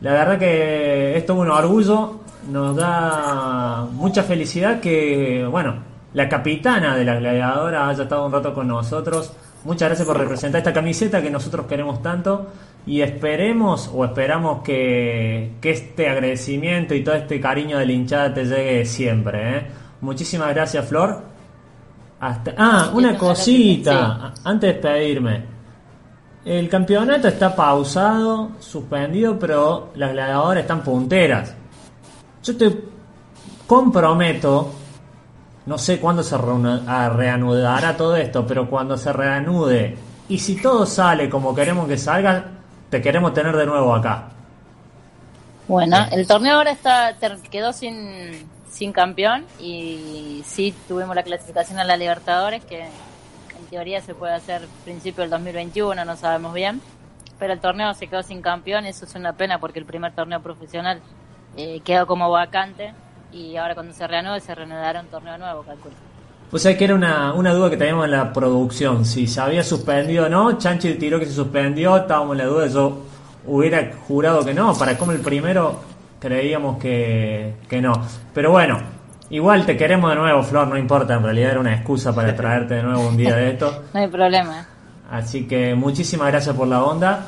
La verdad que esto es un orgullo, nos da mucha felicidad que, bueno, la capitana de la gladiadora haya estado un rato con nosotros. Muchas gracias por representar esta camiseta que nosotros queremos tanto y esperemos o esperamos que, este agradecimiento y todo este cariño de la hinchada te llegue siempre. ¿eh? Muchísimas gracias, Flor. Hasta... Ah, una cosita, antes de despedirme. El campeonato está pausado, suspendido, pero las gladiadoras están punteras. Yo te comprometo, no sé cuándo se reanudará todo esto, pero cuando se reanude y si todo sale como queremos que salga, te queremos tener de nuevo acá.
Bueno, el torneo ahora está quedó sin, sin campeón y sí tuvimos la clasificación a la Libertadores que teoría se puede hacer principio del 2021, no sabemos bien, pero el torneo se quedó sin campeón, eso es una pena porque el primer torneo profesional eh, quedó como vacante y ahora cuando se reanude se reanudará un torneo nuevo, calculo.
Pues hay que era una, una duda que teníamos en la producción, si se había suspendido o no, Chanchi tiró que se suspendió, estábamos en la duda, yo hubiera jurado que no, para como el primero creíamos que, que no. Pero bueno, igual te queremos de nuevo, Flor, no importa, en realidad era una excusa para traerte de nuevo un día de esto. (laughs)
no hay problema.
Así que muchísimas gracias por la onda.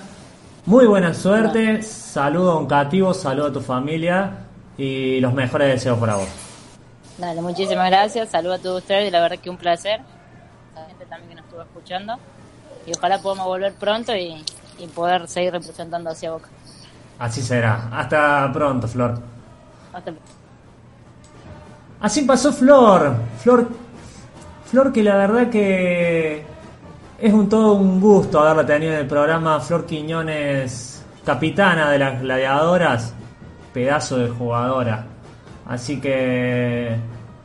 Muy buena suerte, saludo a un cativo, saludo a tu familia y los mejores deseos para vos.
Dale, muchísimas gracias, saludo a todos ustedes, la verdad que un placer. La gente también que nos estuvo escuchando y ojalá podamos volver pronto y, poder seguir representando hacia Boca.
Así será. Hasta pronto, Flor. Así pasó Flor. Flor, Flor que la verdad que es un todo un gusto haberla tenido en el programa. Flor Quiñones, capitana de las gladiadoras, pedazo de jugadora. Así que,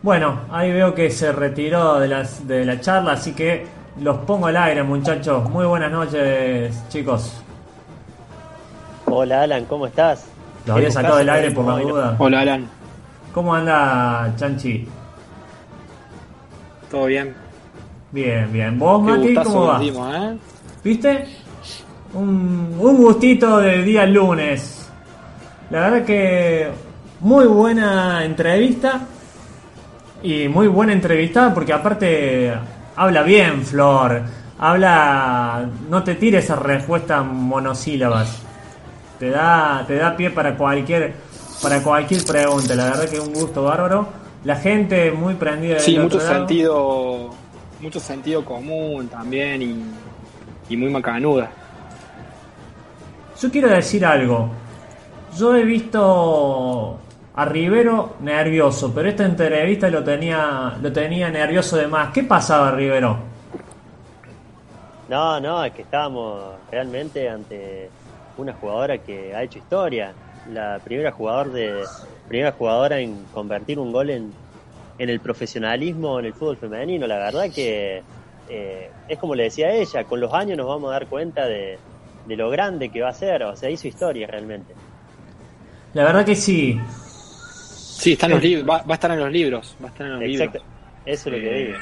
bueno, ahí veo que se retiró de, las, de la charla, así que los pongo al aire, muchachos. Muy buenas noches, chicos.
Hola, Alan, ¿cómo estás?
Lo había sacado del aire por la duda.
Hola, Alan.
¿Cómo anda, Chanchi?
Todo bien.
Bien, bien. ¿Vos, Mati, cómo va?
¿eh?
¿Viste? Un, un gustito de día lunes. La verdad que muy buena entrevista. Y muy buena entrevista porque aparte habla bien, Flor. Habla. No te tires esas respuestas monosílabas. Te da, te da pie para cualquier, para cualquier pregunta. La verdad que es un gusto bárbaro. La gente muy prendida.
Sí, mucho sentido, mucho sentido común también y, y muy macanuda.
Yo quiero decir algo. Yo he visto a Rivero nervioso, pero esta entrevista lo tenía, lo tenía nervioso de más. ¿Qué pasaba, Rivero?
No, no, es que estábamos realmente ante una jugadora que ha hecho historia. La primera jugador de primera jugadora en convertir un gol en, en el profesionalismo en el fútbol femenino. La verdad que eh, es como le decía ella, con los años nos vamos a dar cuenta de, de lo grande que va a ser. O sea, hizo historia realmente.
La verdad que sí.
Sí, está en los libros, va, a estar en los libros, va a estar en los Exacto. libros.
Eso es lo que digo.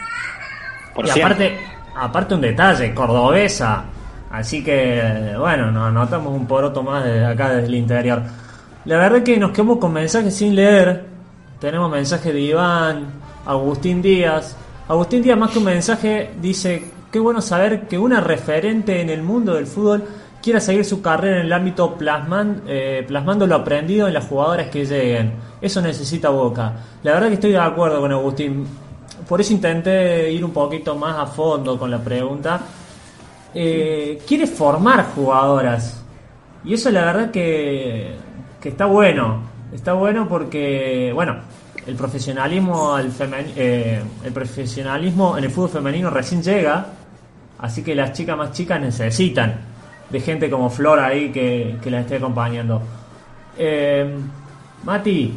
y aparte, aparte un detalle, cordobesa. Así que, bueno, nos anotamos un poroto más desde acá, desde el interior. La verdad que nos quedamos con mensajes sin leer. Tenemos mensaje de Iván, Agustín Díaz. Agustín Díaz, más que un mensaje, dice: Qué bueno saber que una referente en el mundo del fútbol quiera seguir su carrera en el ámbito plasman, eh, plasmando lo aprendido en las jugadoras que lleguen. Eso necesita Boca. La verdad que estoy de acuerdo con Agustín. Por eso intenté ir un poquito más a fondo con la pregunta. Eh, quiere formar jugadoras. Y eso la verdad que, que está bueno. Está bueno porque, bueno, el profesionalismo, al eh, el profesionalismo en el fútbol femenino recién llega. Así que las chicas más chicas necesitan de gente como Flor ahí que, que la esté acompañando. Eh, Mati,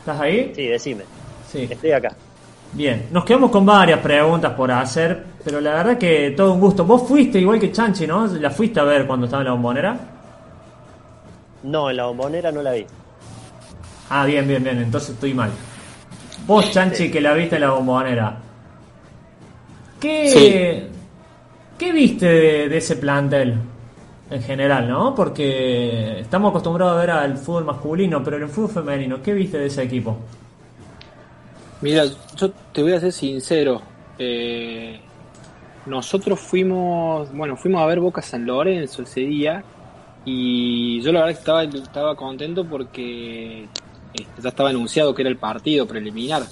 ¿estás ahí?
Sí, decime. Sí. Estoy acá.
Bien, nos quedamos con varias preguntas por hacer, pero la verdad que todo un gusto. Vos fuiste igual que Chanchi, ¿no? ¿La fuiste a ver cuando estaba en la bombonera?
No, en la bombonera no la vi.
Ah, bien, bien, bien, entonces estoy mal. Vos, Chanchi, que la viste en la bombonera. ¿Qué, ¿qué viste de, de ese plantel en general, no? Porque estamos acostumbrados a ver al fútbol masculino, pero en el fútbol femenino, ¿qué viste de ese equipo?
Mira, yo te voy a ser sincero. Eh, nosotros fuimos, bueno, fuimos a ver Boca San Lorenzo ese día y yo la verdad que estaba, estaba contento porque este, ya estaba anunciado que era el partido preliminar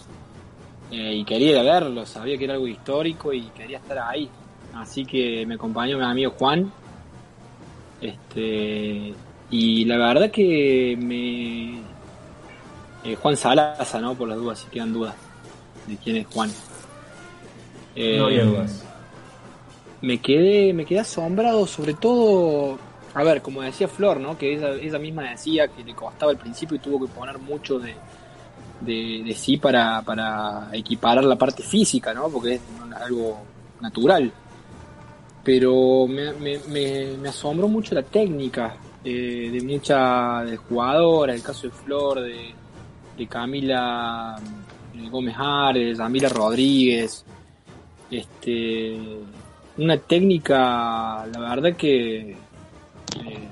eh, y quería verlo, sabía que era algo histórico y quería estar ahí. Así que me acompañó mi amigo Juan. Este, y la verdad que me. eh, Juan Salaza, ¿no? Por las dudas, si quedan dudas de quién es Juan. Eh,
no había dudas.
me quedé, me quedé asombrado, sobre todo, a ver, como decía Flor, ¿no? Que ella, ella misma decía que le costaba al principio y tuvo que poner mucho de, sí para, para equiparar la parte física, ¿no? Porque es algo natural. Pero me, me, asombró mucho la técnica eh, de muchas de jugadoras, el caso de Flor, de, de Camila Gómez Ares, Camila Rodríguez, este una técnica, la verdad que eh,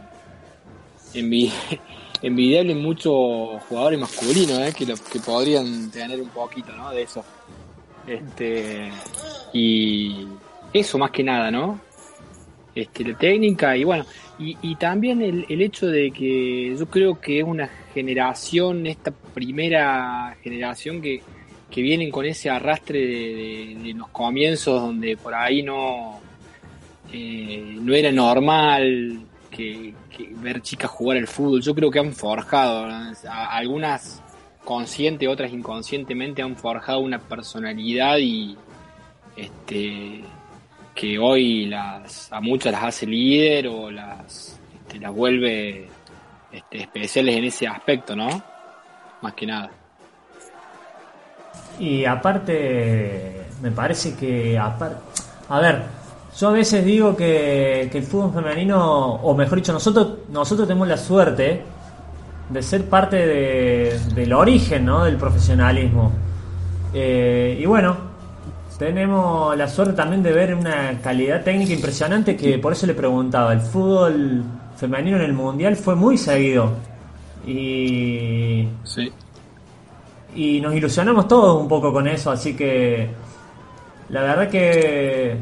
en (laughs) muchos jugadores masculinos, eh, que, podrían tener un poquito. De eso. Este, y eso más que nada. Este, la técnica y bueno, y, también el, hecho de que yo creo que es una generación, esta primera generación que, vienen con ese arrastre de los comienzos donde por ahí no, eh, no era normal que, ver chicas jugar al fútbol. Yo creo que han forjado, ¿no? Algunas consciente, otras inconscientemente han forjado una personalidad y este que hoy las a muchas las hace líder o las este, las vuelve este, especiales en ese aspecto, ¿no? Más que nada.
Y aparte, me parece que. A ver, yo a veces digo que, que el fútbol femenino, o mejor dicho, nosotros, nosotros tenemos la suerte de ser parte de- del origen ¿no? del profesionalismo. Eh, y bueno, tenemos la suerte también de ver una calidad técnica impresionante que por eso le preguntaba, el fútbol femenino en el mundial fue muy seguido. Y
Sí.
y nos ilusionamos todos un poco con eso, así que la verdad que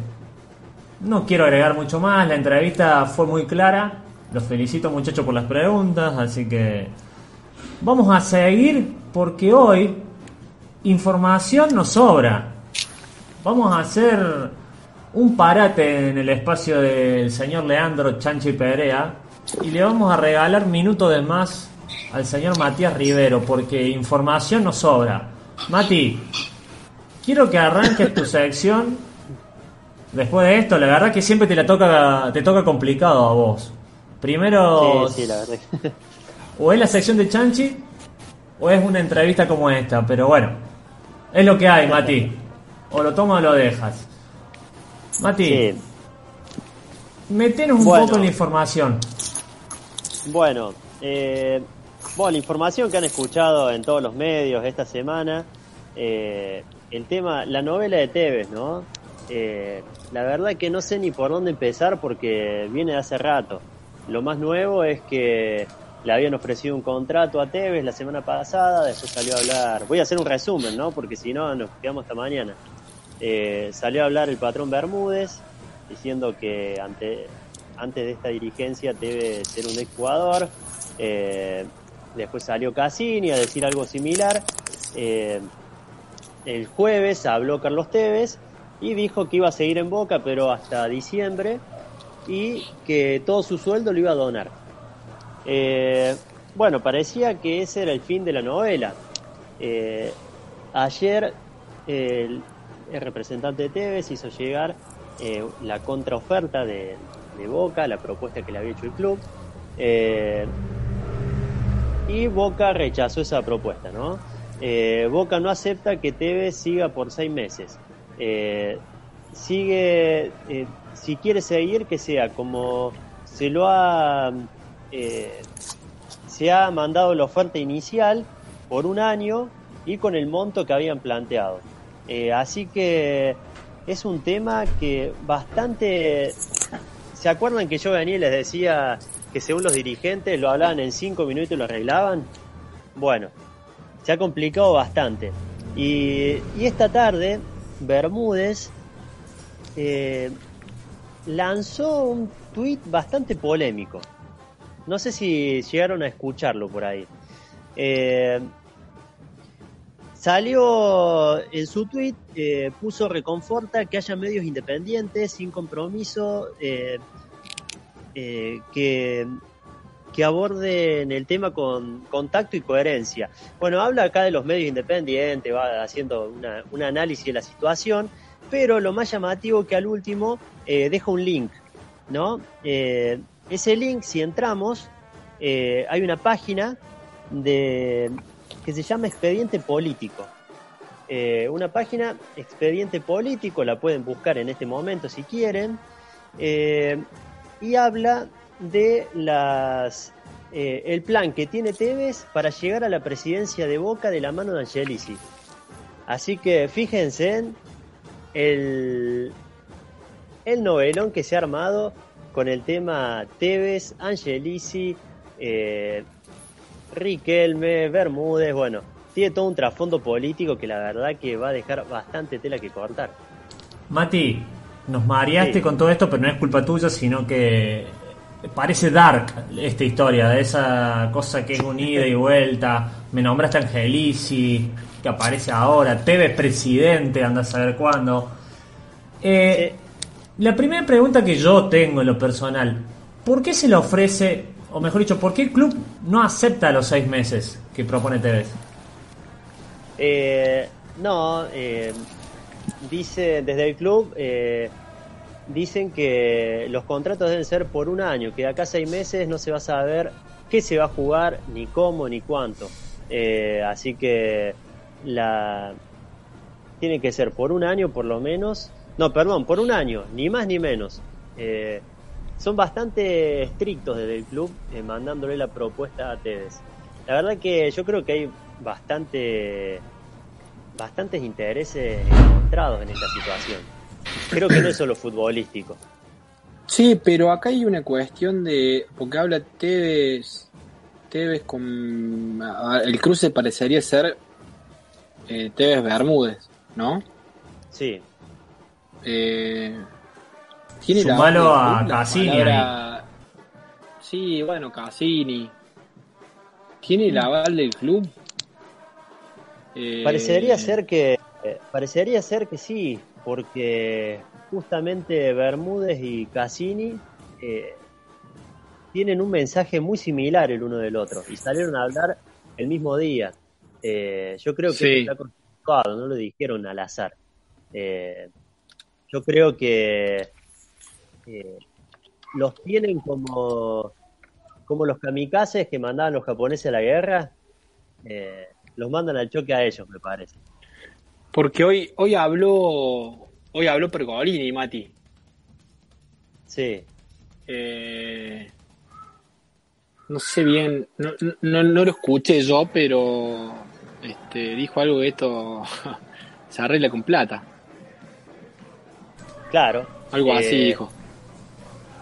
no quiero agregar mucho más, la entrevista fue muy clara, los felicito muchachos por las preguntas, así que vamos a seguir porque hoy información nos sobra. Vamos a hacer un parate en el espacio del señor Leandro Chanchi Perea y le vamos a regalar minutos de más al señor Matías Rivero porque información nos sobra. Mati, quiero que arranques tu sección. Después de esto, la verdad que siempre te la toca te toca complicado a vos. Primero
Sí, sí, la verdad.
o es la sección de Chanchi o es una entrevista como esta, pero bueno, es lo que hay, Mati. O lo tomas o lo dejas. Mati,
Sí.
metenos un
Bueno.
poco en la información.
Bueno, eh, bueno, la información que han escuchado en todos los medios esta semana, eh, el tema, la novela de Tevez, ¿no? Eh, la verdad que no sé ni por dónde empezar porque viene de hace rato. Lo más nuevo es que le habían ofrecido un contrato a Tevez la semana pasada, después salió a hablar, voy a hacer un resumen, ¿no? Porque si no nos quedamos hasta mañana. Eh, salió a hablar el patrón Bermúdez diciendo que ante, antes de esta dirigencia debe ser un exjugador. Eh, después salió Cassini a decir algo similar. Eh, el jueves habló Carlos Tevez y dijo que iba a seguir en Boca, pero hasta diciembre, y que todo su sueldo lo iba a donar. Eh, bueno, parecía que ese era el fin de la novela. Eh, ayer el, representante de Tevez hizo llegar eh, la contraoferta de, de Boca, la propuesta que le había hecho el club. Y Boca rechazó esa propuesta, ¿no? Boca no acepta que Tevez siga por seis meses. Eh, sigue, eh, si quiere seguir, que sea como se lo ha, eh, se ha mandado la oferta inicial por un año y con el monto que habían planteado. Así que es un tema que bastante... ¿Se acuerdan que yo venía les decía que según los dirigentes lo hablaban en cinco minutos y lo arreglaban? Bueno, se ha complicado bastante. Y esta tarde, Bermúdez eh, lanzó un tuit bastante polémico. No sé si llegaron a escucharlo por ahí. Eh, salió en su tweet, eh, puso reconforta que haya medios independientes, sin compromiso, que, que aborden el tema con contacto y coherencia. Bueno, habla acá de los medios independientes, va haciendo una- un análisis de la situación, pero lo más llamativo que al último eh, deja un link, ¿no? Eh, ese link, si entramos, eh, hay una página de que se llama Expediente Político. Eh, una página Expediente Político, la pueden buscar en este momento si quieren, y habla de las eh, el plan que tiene Tevez para llegar a la presidencia de Boca de la mano de Angelici. Así que fíjense en el, el novelón que se ha armado con el tema Tevez, Angelici, eh, Riquelme, Bermúdez, bueno, tiene todo un trasfondo político que la verdad que va a dejar bastante tela que cortar.
Mati, nos mareaste
Sí.
con todo esto, pero no es culpa tuya, sino que parece dark esta historia, de esa cosa que es un ida y vuelta. Me nombraste a Angelici, que aparece ahora, Tevez presidente, anda a saber cuándo. Eh, La primera pregunta que yo tengo en lo personal, ¿por qué se le ofrece, o mejor dicho, por qué el club no acepta los seis meses que propone Tevez?
Eh, no, eh, dice desde el club, eh, dicen que los contratos deben ser por un año, que de acá a seis meses no se va a saber qué se va a jugar, ni cómo, ni cuánto. Eh, así que la tiene que ser por un año por lo menos. No, perdón, por un año, ni más ni menos. Eh, son bastante estrictos desde el club mandándole la propuesta a Tevez. La verdad que yo creo que hay bastante bastantes intereses encontrados en esta situación. Creo que no es solo futbolístico.
Sí, pero acá hay una cuestión de. Porque habla Tevez. Tevez con. El cruce parecería ser. eh, Tevez Bermúdez, ¿no?
Sí,
Eh, tiene
Sumalo
del
a
la
Cassini
palabra- Sí, bueno, Cassini. ¿Tiene el aval del club? Eh,
parecería ser que eh, parecería ser que sí, porque justamente Bermúdez y Cassini eh, tienen un mensaje muy similar el uno del otro y salieron a hablar el mismo día. Eh, yo creo que
Sí.
está consensuado, no lo dijeron al azar. Eh, yo creo que eh, los tienen como, como los kamikazes que mandaban los japoneses a la guerra. Los mandan al choque a ellos, me parece.
Porque hoy, hoy habló. Hoy habló Pergolini, Mati.
Sí,
Eh, no sé bien, no, no, no lo escuché yo, pero este, dijo algo de esto (laughs) se arregla con plata.
claro.
Algo
Eh,
así dijo.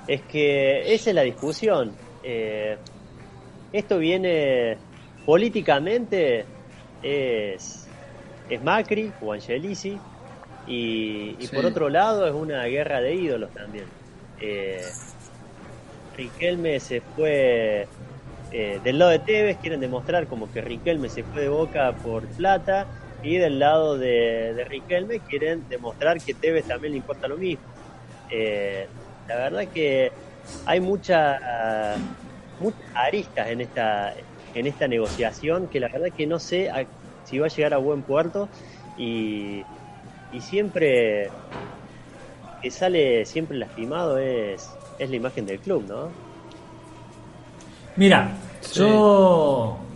Es que esa es la discusión. Eh, esto viene políticamente, es, es Macri o Angelici, y, y
Sí.
por otro lado es una guerra de ídolos también. Eh, Riquelme se fue eh, del lado de Tevez, quieren demostrar como que Riquelme se fue de boca por plata, y del lado de, de Riquelme quieren demostrar que Tevez también le importa lo mismo. Eh, la verdad que hay mucha, muchas aristas en esta, en esta negociación que la verdad que no sé a- si va a llegar a buen puerto y, y siempre que sale siempre lastimado es, es la imagen del club, ¿no?
Mira,
Sí.
yo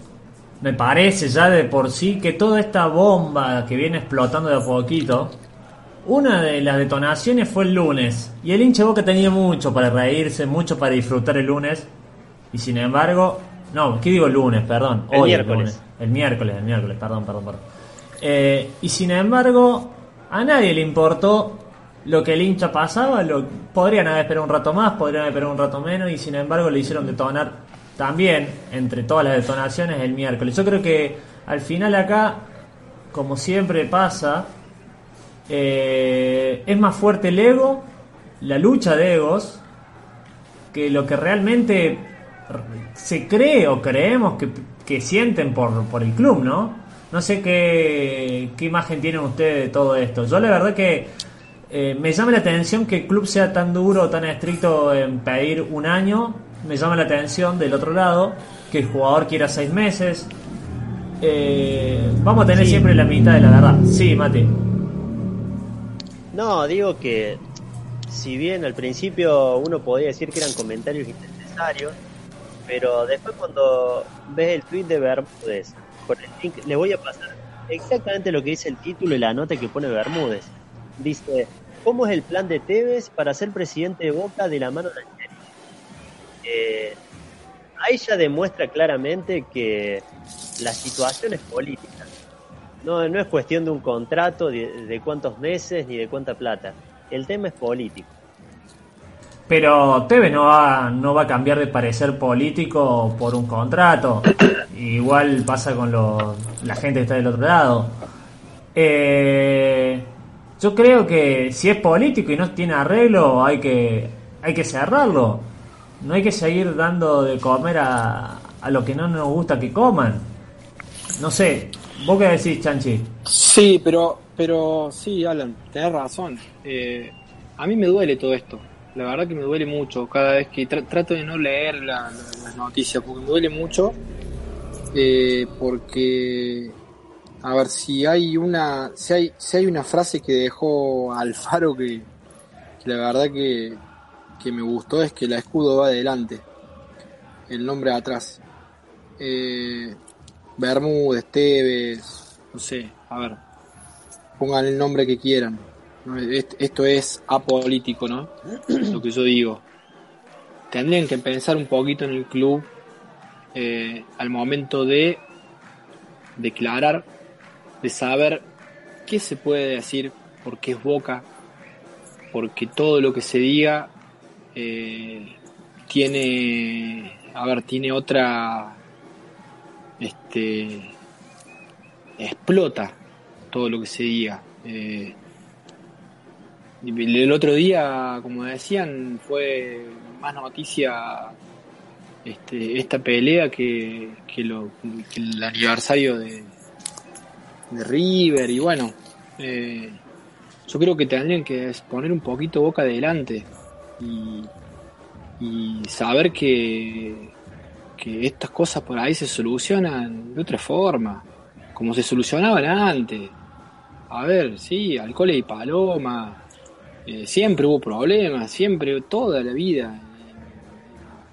me parece ya de por sí que toda esta bomba que viene explotando de a poquito, una de las detonaciones fue el lunes. Y el hincha Boca tenía mucho para reírse, mucho para disfrutar el lunes. Y sin embargo, no, ¿qué digo el lunes? Perdón.
El
hoy
miércoles.
lunes. El miércoles, el miércoles, perdón, perdón, perdón. Eh, y sin embargo, a nadie le importó lo que el hincha pasaba, lo, podrían haber esperado un rato más, podrían haber esperado un rato menos y sin embargo le hicieron detonar también, entre todas las detonaciones, el miércoles. Yo creo que al final acá, como siempre pasa, eh, es más fuerte el ego, la lucha de egos, que lo que realmente se cree o creemos que, que sienten por, por el club, ¿no? No sé qué, qué imagen tienen ustedes de todo esto. Yo la verdad que eh, me llama la atención que el club sea tan duro, tan estricto en pedir un año. Me llama la atención del otro lado que el jugador quiera seis meses. Eh, vamos a tener siempre la mitad de la verdad. Sí, Mati.
No, digo que si bien al principio uno podía decir que eran comentarios innecesarios, pero después cuando ves el tweet de Bermúdez con el link, le voy a pasar exactamente lo que dice el título y la nota que pone Bermúdez. Dice, ¿cómo es el plan de Tevez para ser presidente de Boca de la mano de Angeli? Eh, ahí ya demuestra claramente que la situación es política. No, no es cuestión de un contrato, de, de cuántos meses ni de cuánta plata. El tema es político.
Pero Tevez no va, no va a cambiar de parecer político por un contrato. (coughs) Igual pasa con los, la gente que está del otro lado. Eh, yo creo que si es político y no tiene arreglo, hay que, hay que cerrarlo. No hay que seguir dando de comer a, a lo que no nos gusta que coman. No sé, ¿vos qué decís, Chanchi?
Sí, pero, pero sí, Alan, tenés razón. Eh, a mí me duele todo esto. La verdad que me duele mucho cada vez que tra- trato de no leer la- la- las noticias, porque me duele mucho. eh, porque, a ver, si hay una, si hay, si hay una frase que dejó Alfaro que, que la verdad que, que me gustó es que la escudo va adelante, el nombre atrás. Eh, Bermúdez, Tevez, no sé, a ver, pongan el nombre que quieran. Esto es apolítico, ¿no? Lo que yo digo. Tendrían que pensar un poquito en el club eh, al momento de declarar, de saber qué se puede decir, porque es boca, porque todo lo que se diga eh, tiene, a ver, tiene otra, este, explota todo lo que se diga. Eh, el otro día, como decían, fue más noticia este, esta pelea que, que, lo, que el aniversario de, de River y bueno, eh, yo creo que tendrían que poner un poquito boca adelante y, saber que, que estas cosas por ahí se solucionan de otra forma, como se solucionaban antes. A ver, sí, alcohol y paloma, eh, siempre hubo problemas, siempre, toda la vida,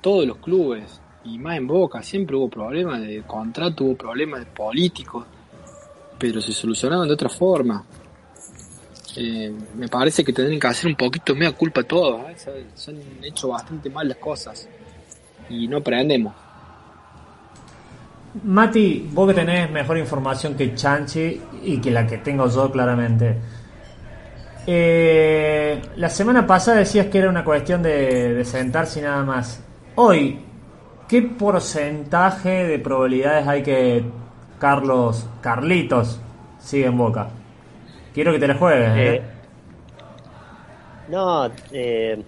todos los clubes, y más en Boca, siempre hubo problemas de contrato, hubo problemas de políticos, pero se solucionaban de otra forma. Eh, me parece que tendrían que hacer un poquito mea culpa todos, ¿eh? se han hecho bastante mal las cosas y no aprendemos.
Mati, vos que tenés mejor información que Chanchi y que la que tengo yo claramente. Eh, la semana pasada decías que era una cuestión de, sentarse y nada más. Hoy, ¿qué porcentaje de probabilidades hay que Carlos Carlitos siga en Boca? Quiero que te la juegues. ¿eh?
Eh, no, eh,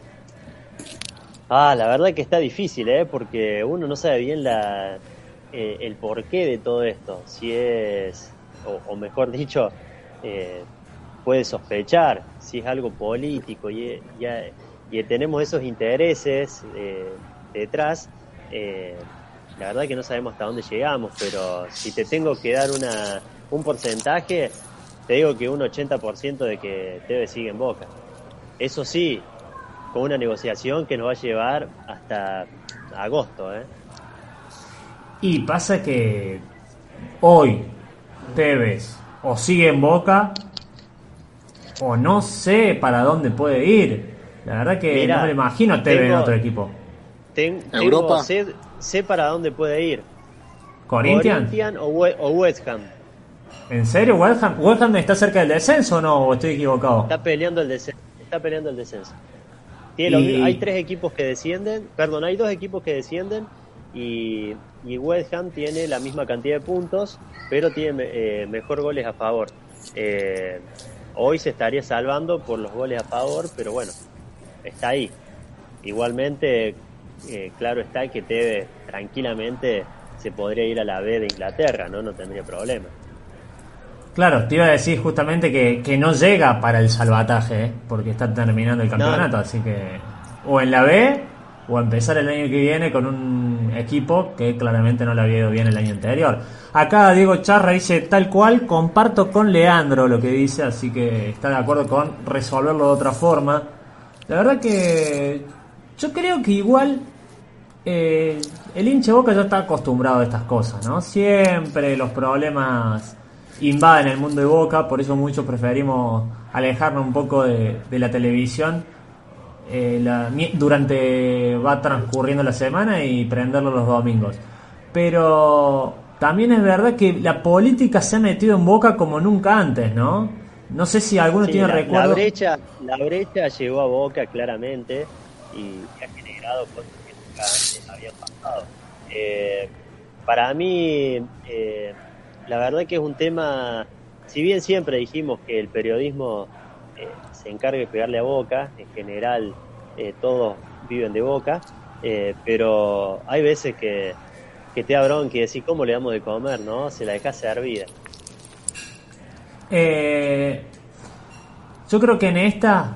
ah, la verdad que está difícil, ¿eh? Porque uno no sabe bien la, eh, el porqué de todo esto. Si es, o, o mejor dicho, eh, puede sospechar si es algo político y, y- y tenemos esos intereses eh, detrás. eh, la verdad que no sabemos hasta dónde llegamos, pero si te tengo que dar una, un porcentaje, te digo que un 80% de que Tevez sigue en Boca. Eso sí, con una negociación que nos va a llevar hasta agosto, ¿eh?
Y pasa que hoy Tevez o sigue en Boca o no sé para dónde puede ir. La verdad que no me lo imagino a Tevez en
tengo-
otro equipo.
Ten- tengo-
¿Europa?
sé, sé para dónde puede ir.
¿Corinthians?
Corinthians o, We- o West Ham.
¿En serio? ¿West Ham, West Ham está cerca del descenso o no? ¿O estoy equivocado?
Está peleando el descenso. está peleando el descenso. Hay tres equipos que descienden, perdón, hay dos equipos que descienden y, y West Ham tiene la misma cantidad de puntos, pero tiene eh, mejor goles a favor. Eh, hoy se estaría salvando por los goles a favor, pero bueno, está ahí. Igualmente, eh, claro está que Teve tranquilamente se podría ir a la B de Inglaterra, ¿no? No tendría problema.
Claro, te iba a decir justamente que, no llega para el salvataje, ¿eh? porque está terminando el campeonato, así que o en la B o empezar el año que viene con un equipo que claramente no le había ido bien el año anterior. Acá Diego Charra dice tal cual, comparto con Leandro lo que dice, así que está de acuerdo con resolverlo de otra forma. La verdad que yo creo que igual eh, el hinche Boca ya está acostumbrado a estas cosas, ¿no? Siempre los problemas invaden el mundo de Boca, por eso muchos preferimos alejarnos un poco de, la televisión eh, durante va transcurriendo la semana y prenderlo los domingos. Pero también es verdad que la política se ha metido en Boca como nunca antes, ¿no? No sé si alguno tiene recuerdo.
La brecha, la brecha llegó a Boca claramente y ha generado cosas que nunca antes habían pasado. Eh, para mí, eh, la verdad que es un tema, si bien siempre dijimos que el periodismo se encarga de pegarle a boca, en general eh, todos viven de boca, eh, pero hay veces que, te da bronca y decís, ¿cómo le damos de comer? no Se la deja servida.
yo creo que en esta,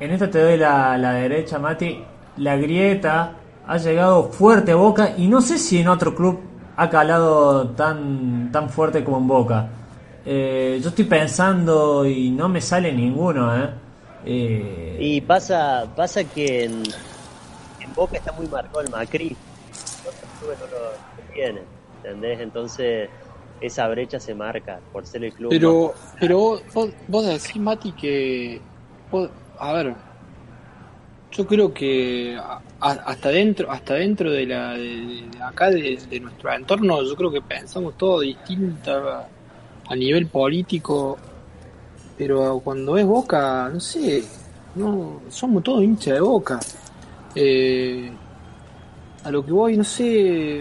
en esta te doy la, la derecha, Mati, la grieta ha llegado fuerte a boca y no sé si en otro club ha calado tan, tan fuerte como en Boca. Eh, yo estoy pensando y no me sale ninguno, ¿eh?
eh y pasa, pasa que en, Boca está muy marcado el Macri. no lo tienen, ¿entendés? Entonces esa brecha se marca por ser el club.
Pero, pero vos, vos decís, Mati, que... a ver, yo creo que hasta dentro hasta dentro de la de, acá de, nuestro entorno yo creo que pensamos todo distinto a, nivel político pero cuando es Boca no sé no somos todos hinchas de Boca eh, a lo que voy no sé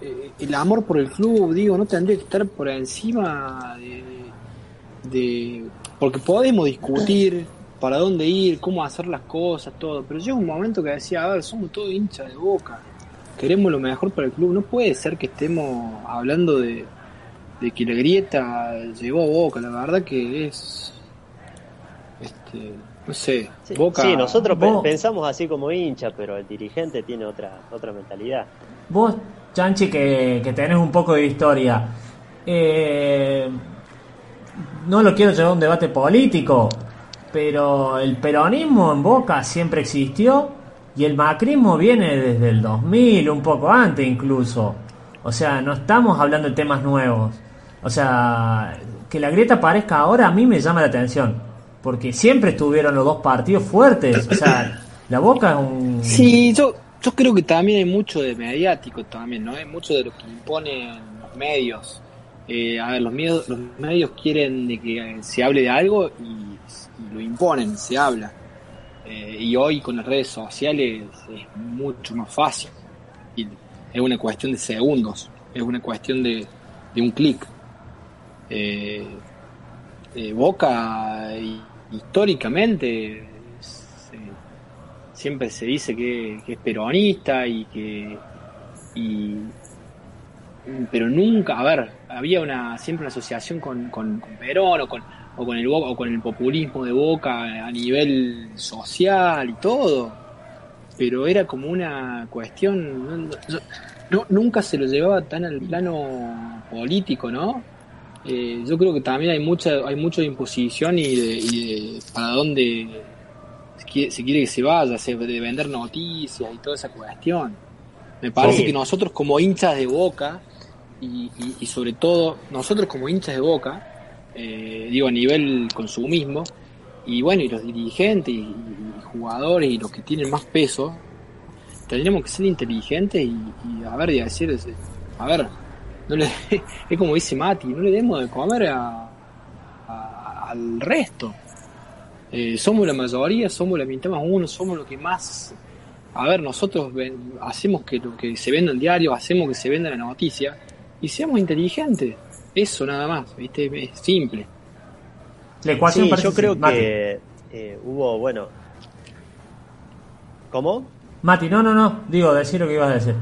eh, el amor por el club digo no tendría que estar por encima de, de porque podemos discutir para dónde ir, cómo hacer las cosas, todo. Pero llega un momento que decía, a ver, somos todos hinchas de boca, queremos lo mejor para el club. No puede ser que estemos hablando de, que la grieta llegó a boca, la verdad que es. Este, no sé,
Boca. Sí, nosotros pensamos así como hincha, pero el dirigente tiene otra, otra mentalidad.
Vos, Chanchi, que, que tenés un poco de historia, eh, no lo quiero llevar a un debate político, pero el peronismo en Boca siempre existió y el macrismo viene desde el 2000, un poco antes incluso. O sea, no estamos hablando de temas nuevos. O sea, que la grieta aparezca ahora a mí me llama la atención. Porque siempre estuvieron los dos partidos fuertes. O sea, la Boca es un...
Sí, yo, yo creo que también hay mucho de mediático también, ¿no? Hay mucho de lo que imponen los medios. Eh, a ver, los medios, los medios quieren de que se hable de algo y lo imponen, se habla. Eh, y hoy con las redes sociales es mucho más fácil. Y es una cuestión de segundos, es una cuestión de, un clic. Eh, eh, Boca históricamente siempre se dice que, es peronista y que pero nunca, a ver, había una siempre una asociación con Perón o con, o con el o con el populismo de Boca a nivel social y todo, pero era como una cuestión, no, nunca se lo llevaba tan al plano político, ¿no? Eh, yo creo que también hay mucha hay mucha imposición y de, para dónde se quiere que se vaya, de vender noticias y toda esa cuestión. Me parece que nosotros como hinchas de Boca y, y sobre todo nosotros como hinchas de Boca eh, digo, a nivel consumismo, y bueno, y los dirigentes y, jugadores y los que tienen más peso, tendríamos que ser inteligentes y, a ver, y decir, a ver, no le, (laughs) es como dice Mati, no le demos de comer a, al resto. Eh, somos la mayoría, somos la mitad más uno, somos lo que más... A ver, nosotros ven- hacemos que lo que se venda en diario, hacemos que se venda la noticia y seamos inteligentes. Eso nada más, ¿viste? Es simple.
La ecuación
Sí,
parece
yo creo
Mati.
que eh, hubo, bueno. ¿Cómo?
Mati, no, no, no. Digo, decir lo que ibas a decir.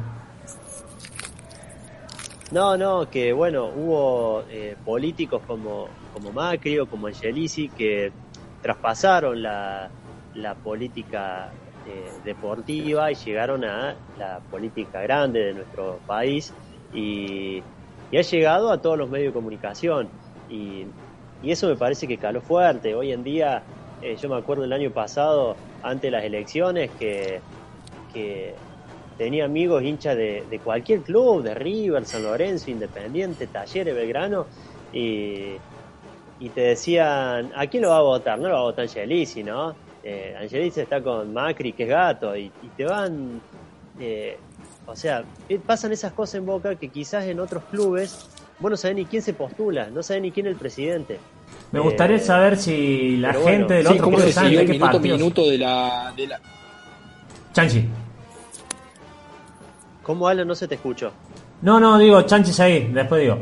No, no, que bueno, hubo eh, políticos como, como Macri o como Angelici que traspasaron la, la política eh, deportiva y llegaron a la política grande de nuestro país y, y ha llegado a todos los medios de comunicación y, y eso me parece que caló fuerte. Hoy en día, eh, yo me acuerdo el año pasado, ante las elecciones, que, que tenía amigos hinchas de, de cualquier club, de River, San Lorenzo, Independiente, Talleres, Belgrano, y, y te decían, ¿a quién lo va a votar? No lo va a votar Angelici, ¿no? Eh, Angelici está con Macri, que es gato, y, y te van... eh, o sea, eh, pasan esas cosas en Boca que quizás en otros clubes vos no sabés ni quién se postula, no sabés ni quién es el presidente.
Me gustaría
Eh,
saber si la gente
bueno,
del
Sí,
otro
cómo
club
se
sabe
el
partidos.
minuto de la, de la...
Chanchi.
¿Cómo, Alan? No se te escuchó.
No, no, digo, Chanchi es ahí. Después digo.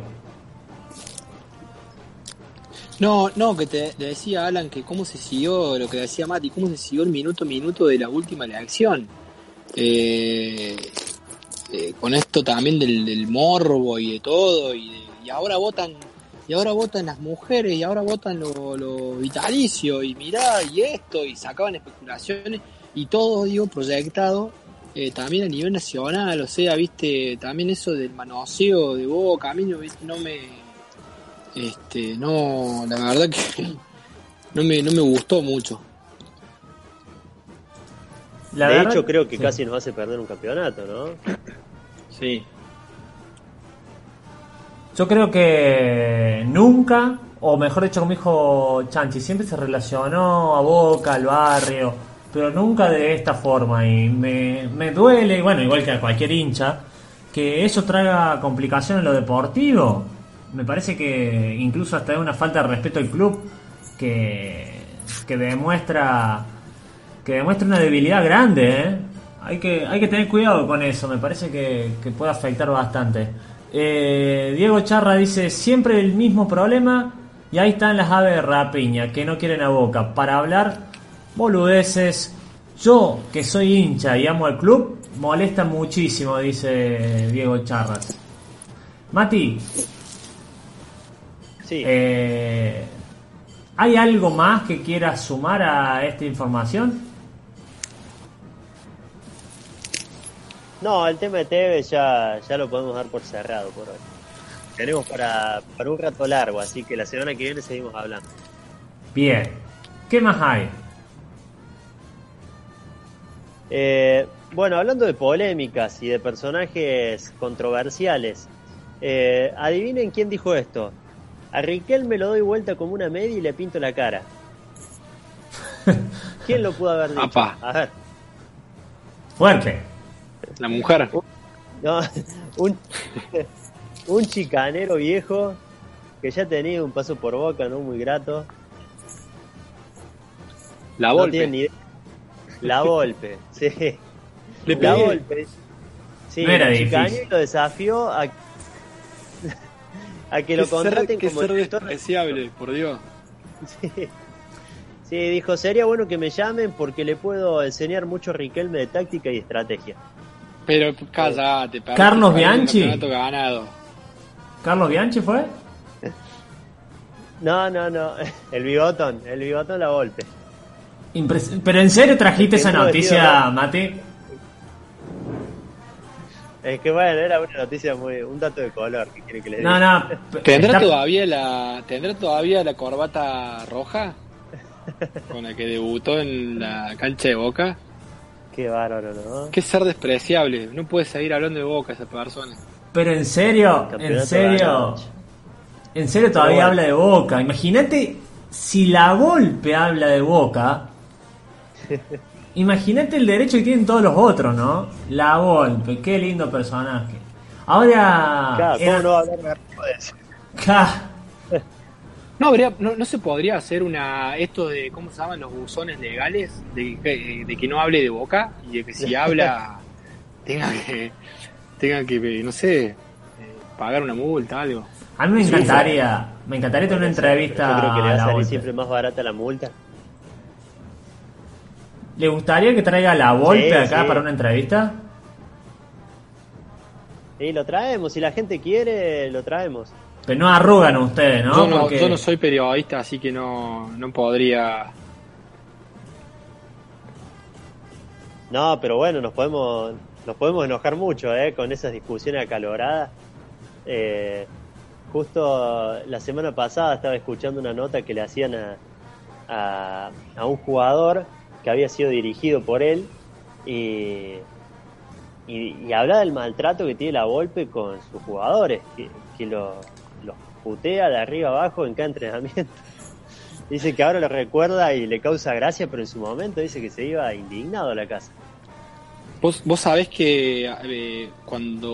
No, no, que te, te decía Alan que cómo se siguió, lo que decía Mati, cómo se siguió el minuto a minuto de la última elección. Eh, eh, con esto también del, del morbo y de todo, y, de- y ahora votan y ahora votan las mujeres, y ahora votan lo, lo vitalicio, y mirá, y esto, y sacaban especulaciones, y todo, digo, proyectado eh, también a nivel nacional, o sea, viste, también eso del manoseo de boca, a mí no, viste, no me este, no, la verdad que (laughs) no me, no me gustó mucho.
La
de
verdad-
hecho, creo que
sí.
casi nos hace perder un campeonato, ¿no?
Sí.
Yo creo que nunca, o mejor dicho, como dijo Chanchi, siempre se relacionó a Boca, al barrio, pero nunca de esta forma. Y me, me duele, bueno, igual que a cualquier hincha, que eso traiga complicación en lo deportivo. Me parece que incluso hasta es una falta de respeto al club que, que demuestra que demuestra una debilidad grande, ¿eh? Hay que, hay que tener cuidado con eso, me parece que, que puede afectar bastante. Eh, Diego Charra dice, siempre el mismo problema y ahí están las aves de rapiña que no quieren a boca para hablar boludeces. Yo, que soy hincha y amo al club, molesta muchísimo, dice Diego Charras. Mati,
Sí.
eh, ¿hay algo más que quieras sumar a esta información?
No, el tema de Tevez ya, ya lo podemos dar por cerrado por hoy. Tenemos para, para un rato largo, así que la semana que viene seguimos hablando.
Bien. ¿Qué más hay?
Eh, bueno, hablando de polémicas y de personajes controversiales, eh, adivinen quién dijo esto. A Riquel me lo doy vuelta como una media y le pinto la cara. (laughs) ¿Quién lo pudo haber dicho?
Apa.
A ver,
Fuerte.
La mujer.
no, (laughs) un, (laughs) un chicanero viejo que ya tenía un paso por boca no muy grato.
La
No
Volpe.
tiene ni idea. La (laughs) Volpe, sí.
Le
La
pegué.
Volpe. Sí,
No era
lo
difícil.
lo desafió a, (laughs) a que lo
ser-
contraten
qué
como
ser
director.
despreciable, por Dios.
Sí. Sí, dijo, sería bueno que me llamen porque le puedo enseñar mucho a Riquelme de táctica y estrategia.
Pero cállate,
Carlos Bianchi.
ganado.
¿Carlos Bianchi fue? (laughs)
No, no, no, el bigotón, el bigotón la Volpe.
Impres- ¿Pero en serio trajiste esa noticia, Mati?
Es que bueno, era una noticia muy, un dato de color, que quiere que le
No,
diga.
no. p-
¿Tendrá
está-
todavía la tendrá todavía la corbata roja (laughs) con la que debutó en la cancha de Boca?
Qué bárbaro, ¿no?
Qué ser despreciable, no puede seguir hablando de Boca esa persona.
Pero en serio, en serio. En serio todavía habla de Boca. Imagínate si la Volpe habla de Boca. Imagínate el derecho que tienen todos los otros, ¿no? La Volpe, qué lindo personaje. Ahora.
Claro,
era-
¿cómo no va a hablar de eso?
Ca-
No, habría, no, no se podría hacer una esto de, ¿cómo se llaman los buzones legales? De, que- de que no hable de boca y de que si (laughs) habla tenga que, tenga que, no sé, eh, pagar una multa, algo.
A mí me encantaría, me encantaría tener una entrevista
Yo creo que le va
a
a
la
salir
Volpe.
siempre más barata la multa.
¿Le gustaría que traiga la Volpe
Sí,
acá
sí.
para una entrevista?
Y lo traemos, si la gente quiere, lo traemos.
Pero no arrugan ustedes, ¿no?
yo, no
Porque-
yo no soy periodista, así que no, no podría...
No, pero bueno, nos podemos, nos podemos enojar mucho ¿eh? con esas discusiones acaloradas. Eh, justo la semana pasada estaba escuchando una nota que le hacían a, a, a un jugador que había sido dirigido por él y, hablaba del maltrato que tiene la Volpe con sus jugadores, que, que lo- los putea de arriba abajo en cada entrenamiento. (laughs) Dice que ahora lo recuerda y le causa gracia, pero en su momento dice que se iba indignado a la casa.
Vos, vos sabés que eh, cuando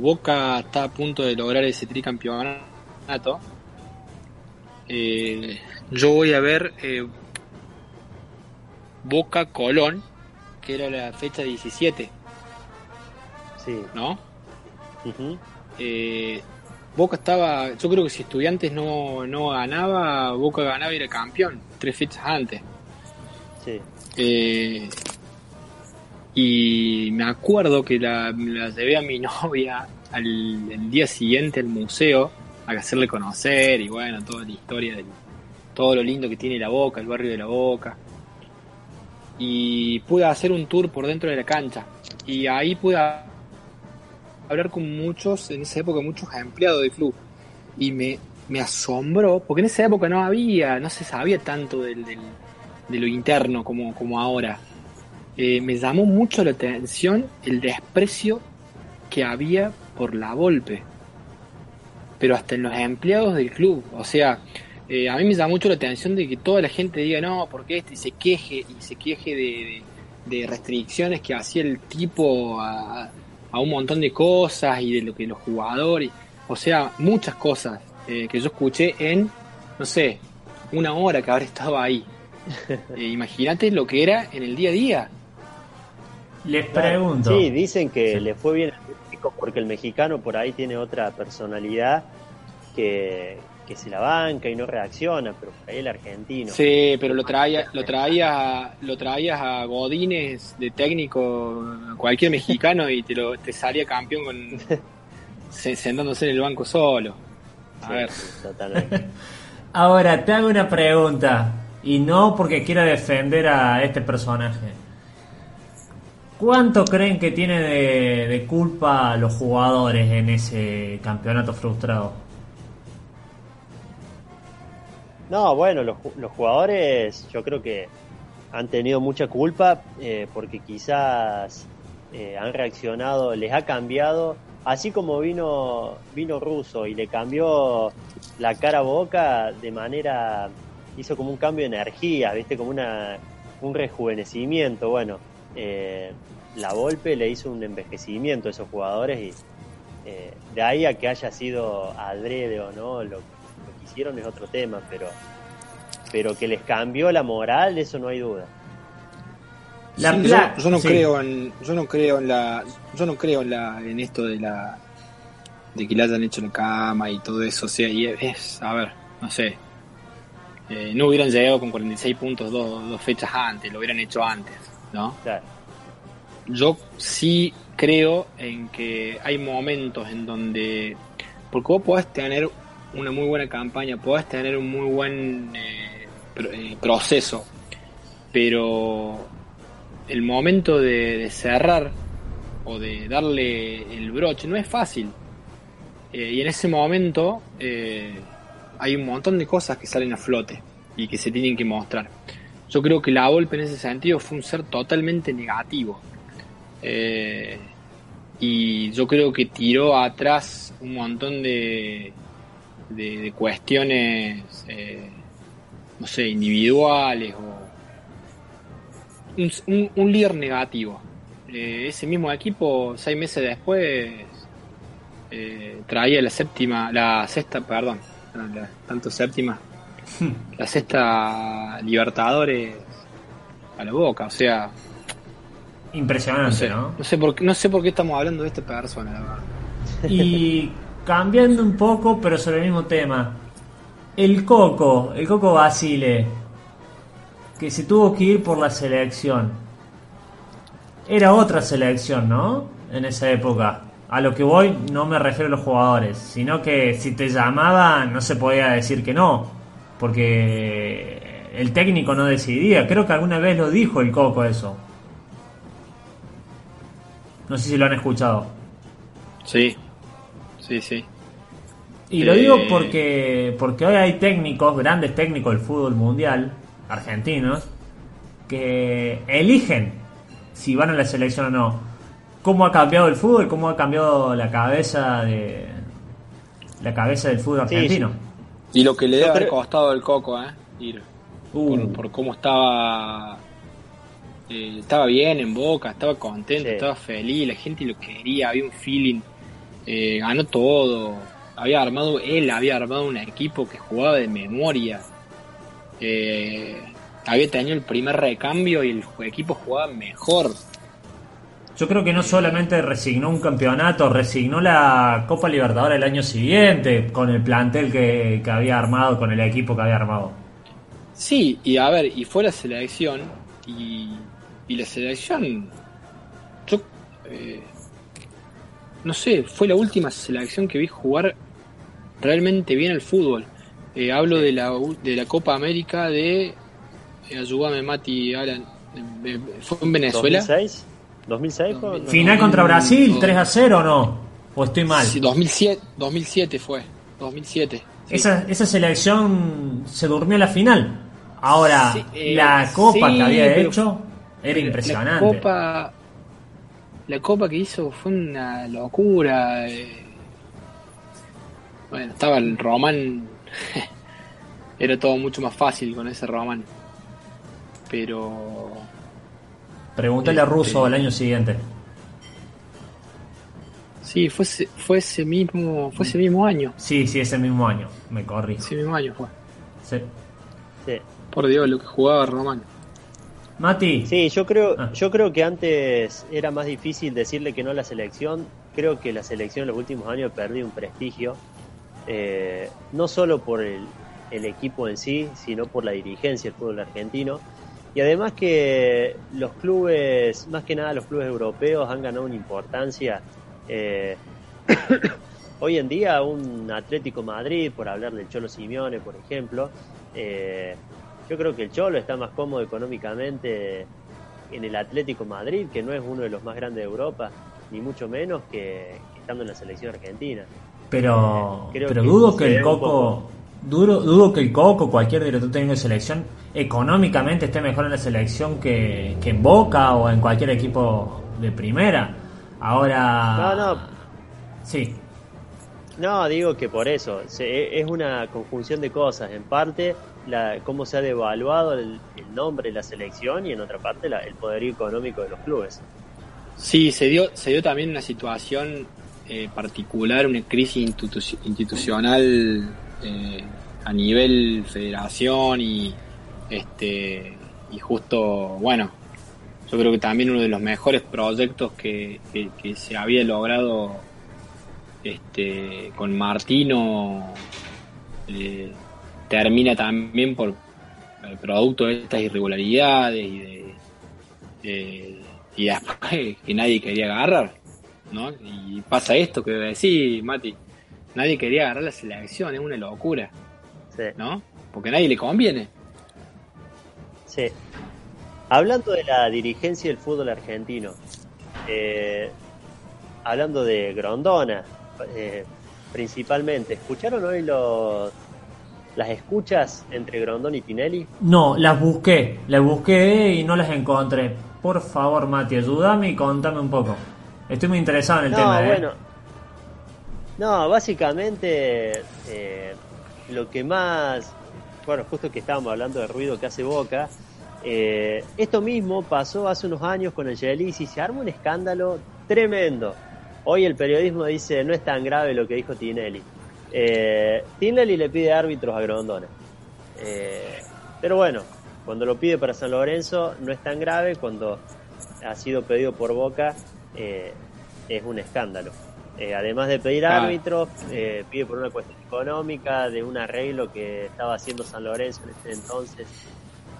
Boca está a punto de lograr ese tricampeonato, eh, yo voy a ver eh, Boca Colón, que era la fecha 17,
Sí.
¿no? Eh, Boca estaba, yo creo que si Estudiantes no, no ganaba, Boca ganaba y era campeón, tres fechas antes.
Sí.
Eh, y me acuerdo que la, la llevé a mi (laughs) novia al el día siguiente al museo a hacerle conocer y bueno, toda la historia de todo lo lindo que tiene la Boca, el barrio de la Boca. Y pude hacer un tour por dentro de la cancha. Y ahí pude hablar con muchos, en esa época, muchos empleados del club. Y me, me asombró, porque en esa época no había, no se sabía tanto del, del- de lo interno como, como ahora. Eh, me llamó mucho la atención el desprecio que había por la Volpe. Pero hasta en los empleados del club. O sea, eh, a mí me llama mucho la atención de que toda la gente diga no, porque este y se queje y se queje de, de- de restricciones que hacía el tipo a, a un montón de cosas y de lo que los jugadores. O sea, muchas cosas eh, que yo escuché en, no sé, una hora que habré estado ahí. (laughs) Eh, Imagínate lo que era en el día a día.
Les pregunto.
Sí, dicen que le fue bien al México porque el mexicano por ahí tiene otra personalidad que, que se la banca y no reacciona, pero por ahí el argentino.
Sí, pero lo traía, lo traía, lo traías a Godínez de técnico, cualquier mexicano y te lo, te salía campeón con (laughs) se- sentándose en el banco solo. A
Sí,
ver,
totalmente. (laughs)
Ahora, te hago una pregunta. Y no porque quiera defender a este personaje. ¿Cuánto creen que tiene de, de culpa los jugadores en ese campeonato frustrado?
No, bueno, los, los jugadores yo creo que han tenido mucha culpa eh, porque quizás eh, han reaccionado, les ha cambiado, así como vino vino Russo y le cambió la cara a Boca de manera, hizo como un cambio de energía, viste, como una un rejuvenecimiento, bueno, eh, la Volpe le hizo un envejecimiento a esos jugadores y de ahí a que haya sido adrede o no, lo, hicieron es otro tema, pero pero que les cambió la moral, eso no hay duda.
La
Sí,
pla-
yo, yo no
sí.
creo en, yo no creo en la, yo no creo en la, en esto de la, de que le hayan hecho la cama y todo eso, o sea, y es, a ver, no sé, eh, no hubieran llegado con 46 puntos dos, dos fechas antes, lo hubieran hecho antes, ¿no?
Claro.
yo sí creo en que hay momentos en donde, porque vos podés tener una muy buena campaña, podés tener un muy buen eh, eh, proceso, pero el momento de, cerrar o de darle el broche no es fácil. Eh, y en ese momento hay un montón de cosas que salen a flote y que se tienen que mostrar. Yo creo que la Volpe en ese sentido fue un ser totalmente negativo. Y yo creo que tiró atrás un montón de, de, de cuestiones, eh, no sé, individuales o un, un- un líder negativo. Eh, ese mismo equipo, seis meses después, eh, traía la séptima, la sexta, perdón, la- tanto séptima, (laughs) la sexta Libertadores a la boca, o sea,
Impresionante,
no sé,
¿no?
no sé por qué, no sé por qué estamos hablando de esta persona, la verdad.
Y (laughs) cambiando un poco, pero sobre el mismo tema. El Coco, el Coco Basile, que se tuvo que ir por la selección. Era otra selección, ¿no? En esa época. A lo que voy no me refiero a los jugadores, sino que si te llamaban no se podía decir que no, porque el técnico no decidía. Creo que alguna vez lo dijo el Coco eso. No sé si lo han escuchado.
Sí, sí, sí.
Y lo
Eh,
digo porque, porque hoy hay técnicos, grandes técnicos del fútbol mundial, argentinos, que eligen si van a la selección o no. ¿Cómo ha cambiado el fútbol? ¿Cómo ha cambiado la cabeza de la cabeza del fútbol
Sí,
argentino?
Y lo que le debe haber costado el coco, ¿eh? Ir.
Uh,
Por, por cómo estaba. eh, estaba bien en boca, estaba contento,
Sí.
estaba feliz, la gente lo quería, había un feeling, eh, ganó todo. Había armado, él había armado un equipo que jugaba de memoria. Eh, había tenido el primer recambio y el equipo jugaba mejor.
Yo creo que no solamente resignó un campeonato, resignó la Copa Libertadores el año siguiente con el plantel que, que había armado, con el equipo que había armado.
Sí, y a ver, y fue la selección, y, y la selección, yo, eh, no sé, fue la última selección que vi jugar realmente bien al fútbol. Eh, hablo de la, u- de la Copa América de, eh, ayúdame Mati, Alan, eh, ¿fue en Venezuela?
¿2006? ¿2006 fue? No.
Final contra Brasil, 3 a 0 o no? ¿O estoy mal?
Sí, 2007, 2007 fue, 2007. sí.
Esa, esa selección se durmió en la final. Ahora,
Sí, eh,
la copa
sí,
que había
pero-
hecho era impresionante.
La copa, la copa que hizo fue una locura. eh. Bueno, estaba el Román. (laughs) Era todo mucho más fácil con ese Román. Pero.
Pregúntale a
Este-
Russo el año siguiente.
Sí, fue ese, fue ese mismo. Fue ese mismo año.
Sí, sí, ese mismo año. Me corrí.
Ese mismo año fue.
Sí.
Sí.
Por Dios, lo que jugaba Román.
Mati,
Sí, yo creo,
Ah.
yo creo que antes era más difícil decirle que no a la selección. Creo que la selección en los últimos años ha perdido un prestigio, eh, no solo por el, el equipo en sí, sino por la dirigencia del fútbol argentino. Y además que los clubes, más que nada los clubes europeos, han ganado una importancia. eh, (coughs) hoy en día un Atlético Madrid, por hablar del Cholo Simeone, por ejemplo, eh, yo creo que el Cholo está más cómodo económicamente en el Atlético Madrid, que no es uno de los más grandes de Europa, ni mucho menos que, que estando en la selección argentina.
pero,
Creo
pero
que
dudo que el Coco, duro, dudo que el Coco, cualquier director técnico de selección, económicamente esté mejor en la selección que, que en Boca o en cualquier equipo de primera. Ahora,
No, no.
sí,
No, digo que por eso, se- es una conjunción de cosas. En parte, la, cómo se ha devaluado el, nombre de la selección y en otra parte la- el poderío económico de los clubes.
Sí, se dio, se dio también una situación eh, particular, una crisis institu- institucional eh, a nivel federación y este y justo, bueno, yo creo que también uno de los mejores proyectos que se había logrado este con Martino eh, termina también por el producto de estas irregularidades y de, de- y después (laughs) que nadie quería agarrar, ¿no? Y pasa esto que decís, Mati, nadie quería agarrar la selección, es una locura,
Sí.
¿no? Porque a nadie le conviene.
Sí. Hablando de la dirigencia del fútbol argentino, eh, hablando de Grondona, eh, principalmente, ¿escucharon hoy los, las escuchas entre Grondona y Tinelli?
No, las busqué, las busqué y no las encontré. Por favor, Mati, ayúdame y contame un poco. Estoy muy interesado en el
no,
tema, ¿eh?
bueno. No, básicamente eh, lo que más, bueno, justo que estábamos hablando del ruido que hace Boca, eh, esto mismo pasó hace unos años con el Gelis y se arma un escándalo tremendo. Hoy el periodismo dice no es tan grave lo que dijo Tinelli. Eh, Tinelli le pide árbitros a Grondona. Eh, pero bueno, cuando lo pide para San Lorenzo no es tan grave, cuando ha sido pedido por Boca eh, es un escándalo. Eh, además de pedir árbitros, pide por una cuestión económica, de un arreglo que estaba haciendo San Lorenzo en ese entonces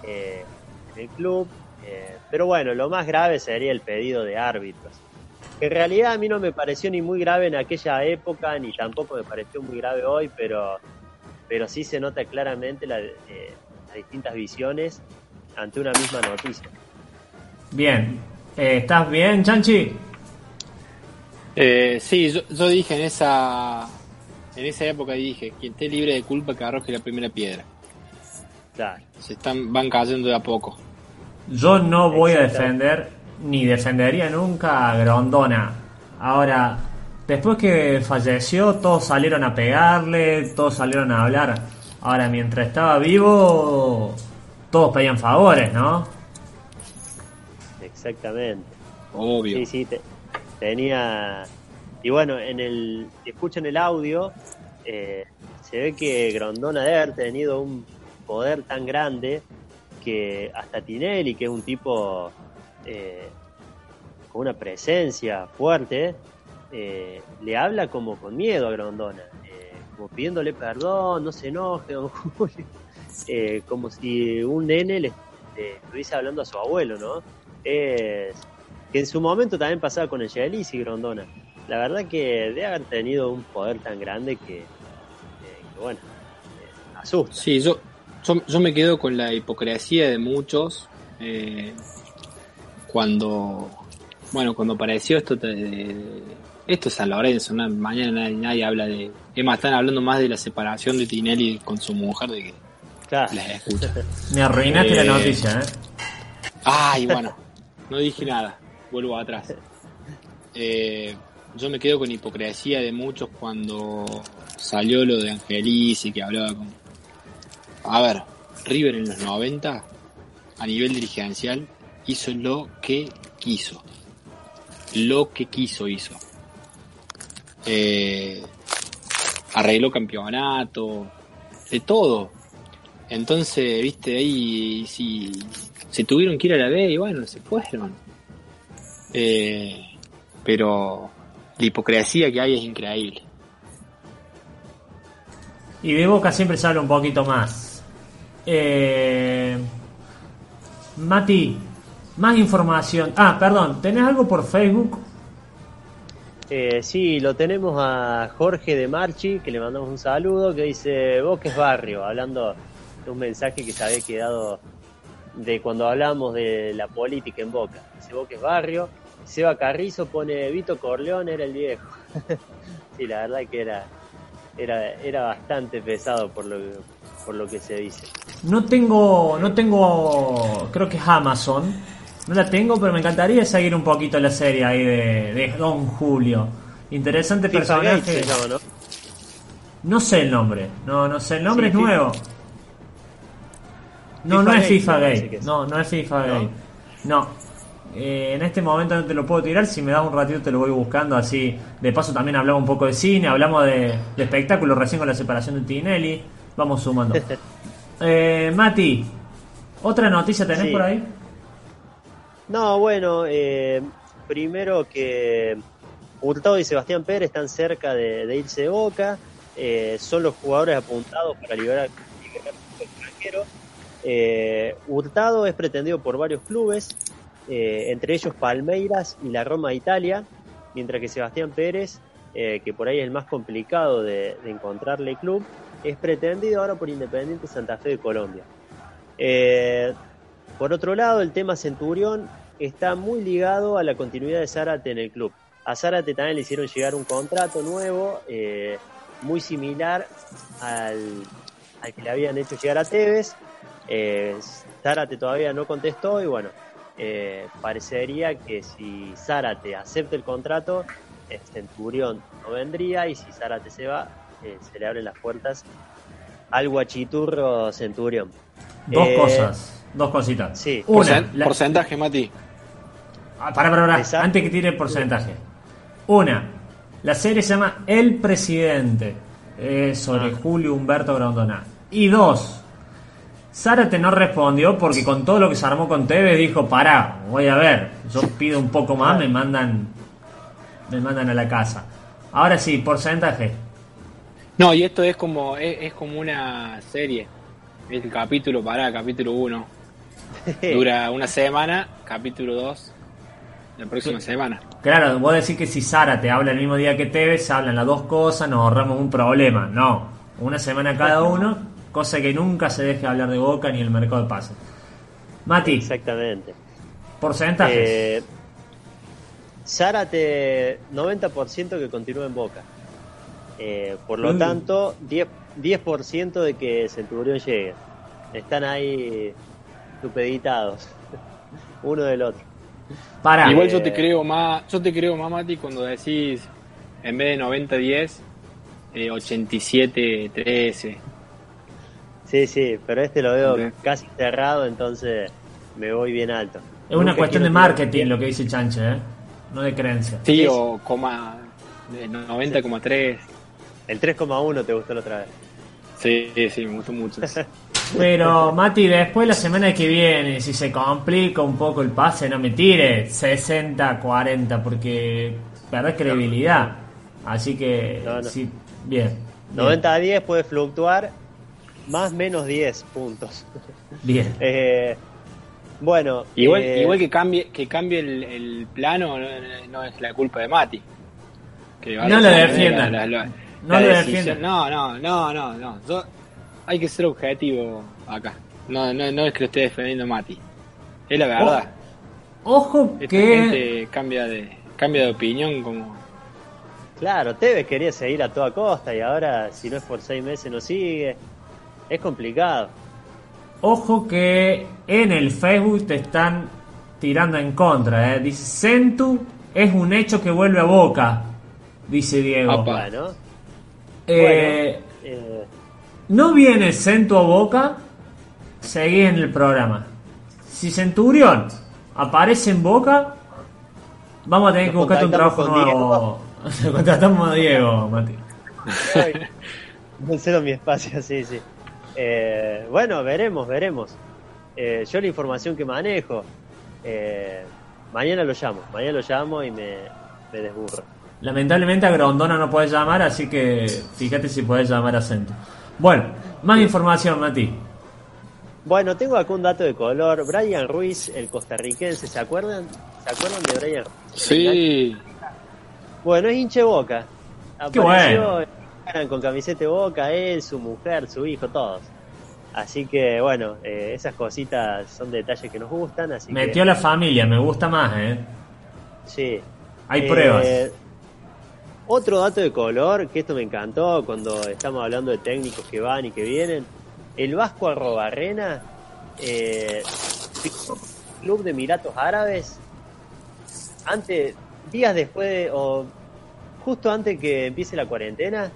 en el club. pero bueno, lo más grave sería el pedido de árbitros. En realidad a mí no me pareció ni muy grave en aquella época, ni tampoco me pareció muy grave hoy, pero, pero sí se nota claramente la, las distintas visiones ante una misma noticia.
Bien, eh, ¿estás bien, Chanchi?
Eh, sí, yo, dije en esa en esa época dije, quien esté libre de culpa que arroje la primera piedra.
Claro.
Se están van cayendo de a poco.
Yo no voy a defender ni defendería nunca a Grondona. Ahora, después que falleció, todos salieron a pegarle, todos salieron a hablar. Ahora, mientras estaba vivo, todos pedían favores, ¿no?
Exactamente.
Obvio.
Sí, sí, tenía... Y bueno, en el, si escuchan el audio, eh, se ve que Grondona debe haber tenido un poder tan grande que hasta Tinelli, que es un tipo eh, con una presencia fuerte, eh, le habla como con miedo a Grondona como pidiéndole perdón, no se enoje, (laughs) eh, como si un nene le, estuviese hablando a su abuelo, ¿no? que en su momento también pasaba con el Yelis y Grondona. La verdad que debe haber tenido un poder tan grande que, bueno, eh, asusta.
Sí, yo, yo, me quedo con la hipocresía de muchos eh, cuando, bueno, cuando apareció esto de, esto es San Lorenzo, mañana nadie, habla de... Es más, están hablando más de la separación de Tinelli con su mujer de que
claro.
escucha. (laughs)
Me arruinaste la eh, noticia, ¿eh?
Ay, bueno, no dije nada, vuelvo atrás. Eh, yo me quedo con hipocresía de muchos cuando salió lo de Angelis y que hablaba con... A ver, River en los 90, a nivel dirigencial, hizo lo que quiso. Lo que quiso hizo eh, arregló campeonato, de todo. Entonces, viste, ahí si se tuvieron que ir a la B y bueno, se fueron. Eh, pero la hipocresía que hay es increíble.
Y de Boca siempre se habla un poquito más. Eh, Mati, más información. Ah, perdón, ¿tenés algo por Facebook?
Eh, sí, lo tenemos a Jorge de Marchi, que le mandamos un saludo, que dice Boques Barrio, hablando de un mensaje que se había quedado de cuando hablamos de la política en Boca. Dice Boques Barrio. Seba Carrizo pone Vito Corleone era el viejo. (laughs) sí, la verdad que era, era, era bastante pesado por lo, por lo que se dice.
No tengo, no tengo, creo que es Amazon no la tengo, pero me encantaría seguir un poquito la serie ahí de, Don Julio. Interesante personaje. ¿no? sé el nombre. No, no sé el nombre, es nuevo. No, no es FIFA Gay. No, no es FIFA Gay. No. Eh, en este momento no te lo puedo tirar. Si me das un ratito te lo voy buscando. Así, de paso también hablamos un poco de cine. Hablamos de, espectáculo recién con la separación de Tinelli. Vamos sumando. (laughs) eh, Mati, ¿otra noticia tenés por ahí?
No, bueno, eh, primero que Hurtado y Sebastián Pérez están cerca de, irse de Boca, eh, son los jugadores apuntados para liberar, al extranjero. Eh, Hurtado es pretendido por varios clubes, entre ellos Palmeiras y la Roma de Italia, mientras que Sebastián Pérez, que por ahí es el más complicado de, encontrarle club, es pretendido ahora por Independiente Santa Fe de Colombia. Por otro lado, el tema Centurión está muy ligado a la continuidad de Zárate en el club. A Zárate también le hicieron llegar un contrato nuevo, eh, muy similar al, que le habían hecho llegar a Tevez. Eh, Zárate todavía no contestó y bueno, eh, parecería que si Zárate acepta el contrato, Centurión no vendría y si Zárate se va, se le abren las puertas al guachiturro Centurión.
Dos cosas Dos cositas.
Sí.
Una, porcentaje, Mati.
Ah, para, para, para. Antes que tire el porcentaje. Una, la serie se llama El Presidente. sobre ah. Julio Humberto Grondona. Y dos, Zárate no respondió porque con todo lo que se armó con Tevez dijo, pará, voy a ver, yo pido un poco más, me mandan, me mandan a la casa. Ahora sí, porcentaje.
No, y esto es como es, es como una serie. Es el capítulo para capítulo 1. (laughs) Dura una semana, capítulo 2 la próxima semana.
Claro, vos decís que si Sara te habla el mismo día que Tevez, hablan las dos cosas, nos ahorramos un problema. No, una semana cada uno, cosa que nunca se deje hablar de Boca ni el mercado de pases. Mati,
Exactamente.
porcentajes.
Eh, Zárate, 90% que continúa en Boca. Eh, por lo
Mm.
tanto, 10%, 10 de que Centurión llegue. Están ahí supeditados, (laughs) uno del otro.
Igual
eh,
yo te creo más, yo te creo más, Mati, cuando decís en vez de 90-10, eh, 87-13.
Sí, sí, pero este lo veo casi cerrado, entonces me voy bien alto.
es una
Nunca
cuestión de marketing lo que dice Chanche, ¿eh? no de creencia.
Sí,
Sí.
o coma, eh, 90,3.
El 3,1 te gustó la otra vez.
Sí, sí, me gustó mucho. (laughs)
Pero Mati, después la semana que viene, si se complica un poco el pase, no me tire 60-40 porque perdés credibilidad. Así que,
No, no.
sí, bien. bien,
90 a 10 puede fluctuar, más menos 10 puntos.
Bien. (laughs)
Eh, bueno,
Igual,
eh,
igual que cambie, que cambie el, el plano no, no es la culpa de Mati. Que
No lo defiendan.
la- la-
No
la
lo defiendan.
No, no, no, no, no. Yo- hay que ser objetivo acá. No, no, no es que lo esté defendiendo Mati. Es la verdad.
Ojo
Esta
que...
gente cambia de, cambia de opinión como...
Claro, Tevez quería seguir a toda costa y ahora, si no es por seis meses, no sigue. Es complicado.
Ojo que en el Facebook te están tirando en contra. ¿eh? Dice, Centu es un hecho que vuelve a Boca, dice Diego.
Apa.
Bueno,
Eh,
bueno, eh,
no viene Centu a Boca, seguí en el programa. Si Centurión aparece en Boca, vamos a tener
Nos
que buscarte un trabajo nuevo. Contratamos a Diego, Mati. (laughs)
mi espacio, sí, sí. Eh, bueno, veremos, veremos. Eh, yo la información que manejo, eh, mañana lo llamo, mañana lo llamo y me, me desburro.
Lamentablemente a Grondona no puedes llamar, así que fíjate si puedes llamar a Centu. Bueno, más información, Mati.
Bueno, tengo acá un dato de color. Brian Ruiz, el costarricense, ¿se acuerdan? ¿Se acuerdan de Brian Ruiz?
Sí,
Bueno, es hinche boca.
Qué
Apareció eran con camiseta de boca, él, su mujer, su hijo, todos. Así que, bueno, eh, esas cositas son detalles que nos gustan. Así
Metió a la familia, me gusta más, ¿eh?
que, sí.
Hay
Eh,
pruebas.
Otro dato de color, que esto me encantó cuando estamos hablando de técnicos que van y que vienen. El Vasco Arrobarrena, eh, club de Emiratos Árabes, antes, días después, de- o justo antes que empiece la cuarentena,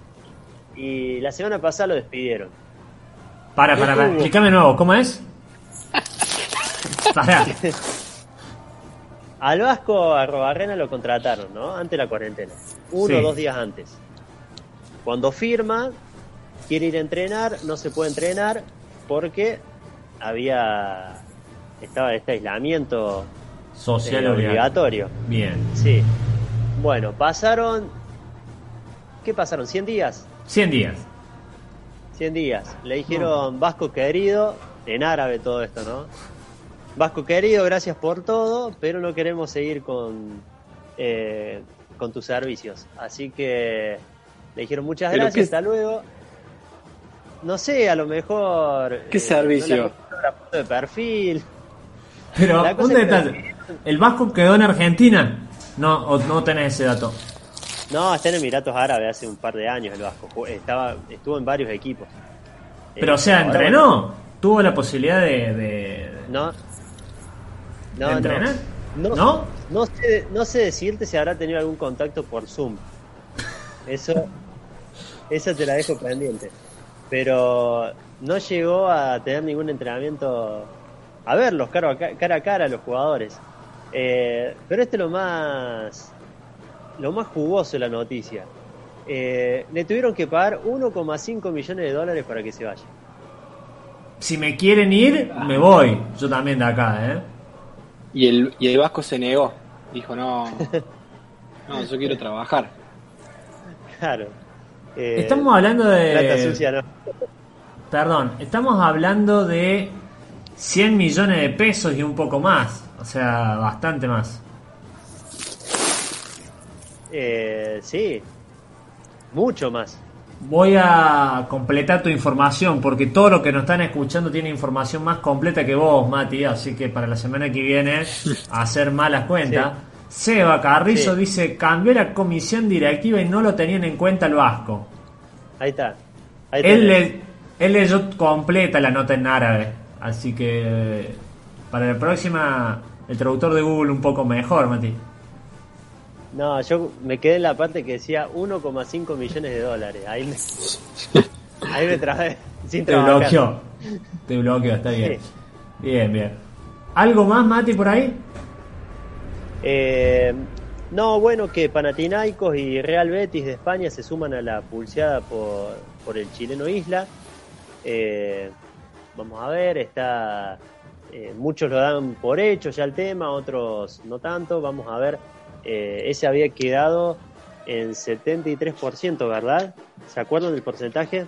y la semana pasada lo despidieron.
Para, para, para. Explícame nuevo, ¿cómo es? (laughs) Para.
Al Vasco Arrobarrena lo contrataron, ¿no? Antes de la cuarentena. Uno
Sí.
o dos días antes. Cuando firma, quiere ir a entrenar, no se puede entrenar porque había. Estaba este aislamiento
Social
eh,
obligatorio.
obligatorio.
Bien.
Sí. Bueno, pasaron. ¿Qué pasaron? ¿100 días?
100 días.
100 días. Le dijeron, Vasco querido, en árabe todo esto, ¿no? Vasco querido, gracias por todo, pero no queremos seguir con, eh, con tus servicios. Así que le dijeron muchas
¿Pero
gracias,
qué-
hasta luego. No sé, a lo mejor...
¿Qué
eh,
servicio?
no la foto de perfil.
Pero,
La
un detalle. ¿El Vasco quedó en Argentina? No, o no tenés ese dato.
No, está en Emiratos Árabes hace un par de años el Vasco. Estaba, estuvo en varios equipos.
Pero,
Eh,
o sea, ¿entrenó? ¿Tuvo la posibilidad de...? de-
No. No,
¿De
no.
entrenar?
No,
¿No?
No sé, no sé decirte si habrá tenido algún contacto por Zoom. Eso, esa te la dejo pendiente. Pero no llegó a tener ningún entrenamiento, a verlos cara a ca- cara, a cara a los jugadores. Eh, pero este es lo más, lo más jugoso de la noticia. Eh, le tuvieron que pagar 1,5 millones de dólares para que se vaya.
si me quieren ir, me voy. Yo también de acá, ¿eh?
Y el, y el Vasco se negó. Dijo, no, (laughs) no, yo quiero trabajar.
Claro. Eh,
Estamos hablando de...
Plata sucia, ¿no?
Perdón, estamos hablando de 100 millones de pesos y un poco más. O sea, bastante más.
Eh, sí, mucho más.
Voy a completar tu información porque todo lo que nos están escuchando tiene información más completa que vos, Mati. Así que para la semana que viene, a (laughs) hacer malas cuentas. Seba Carrizo
Sí.
dice: cambió la comisión directiva y no lo tenían en cuenta el Vasco.
Ahí está. Ahí
Él, le, él leyó completa la nota en árabe. Así que para la próxima, el traductor de Google un poco mejor, Mati.
No, yo me quedé en la parte que decía 1,5 millones de dólares. Ahí me, (laughs) ahí me trabé sin
Te
trabajar.
bloqueó. Te bloqueó, está bien.
Sí.
Bien, bien. ¿Algo más, Mati, por ahí?
Eh, no, bueno, que Panathinaikos y Real Betis de España se suman a la pulseada por, por el chileno Isla. Eh, vamos a ver, está eh, muchos lo dan por hecho ya el tema, otros no tanto. Vamos a ver, eh, ese había quedado en 73%, ¿verdad? ¿Se acuerdan del porcentaje?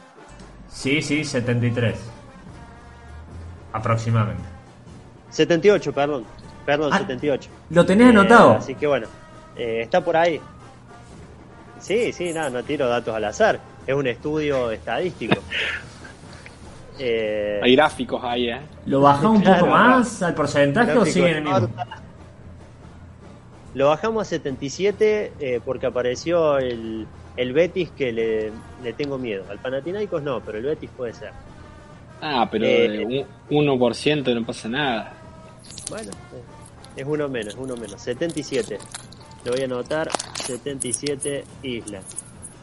Sí, sí, 73. Aproximadamente.
78, perdón. Perdón,
Ah,
78.
¿Lo tenés
Eh,
anotado?
Así que bueno, eh, está por ahí. Sí, sí, nada, no tiro datos al azar. Es un estudio estadístico. (laughs) Eh,
Hay gráficos ahí, ¿eh?
¿Lo bajamos un
Claro,
poco más al porcentaje o sigue en el mismo?
corta. Lo bajamos a 77 eh, porque apareció el, el Betis que le, le tengo miedo. Al Panathinaikos no, pero el Betis puede ser.
Ah, pero
Eh,
un 1% no pasa nada.
Bueno, eh, es uno menos, uno menos. 77. Lo voy a anotar. 77 islas.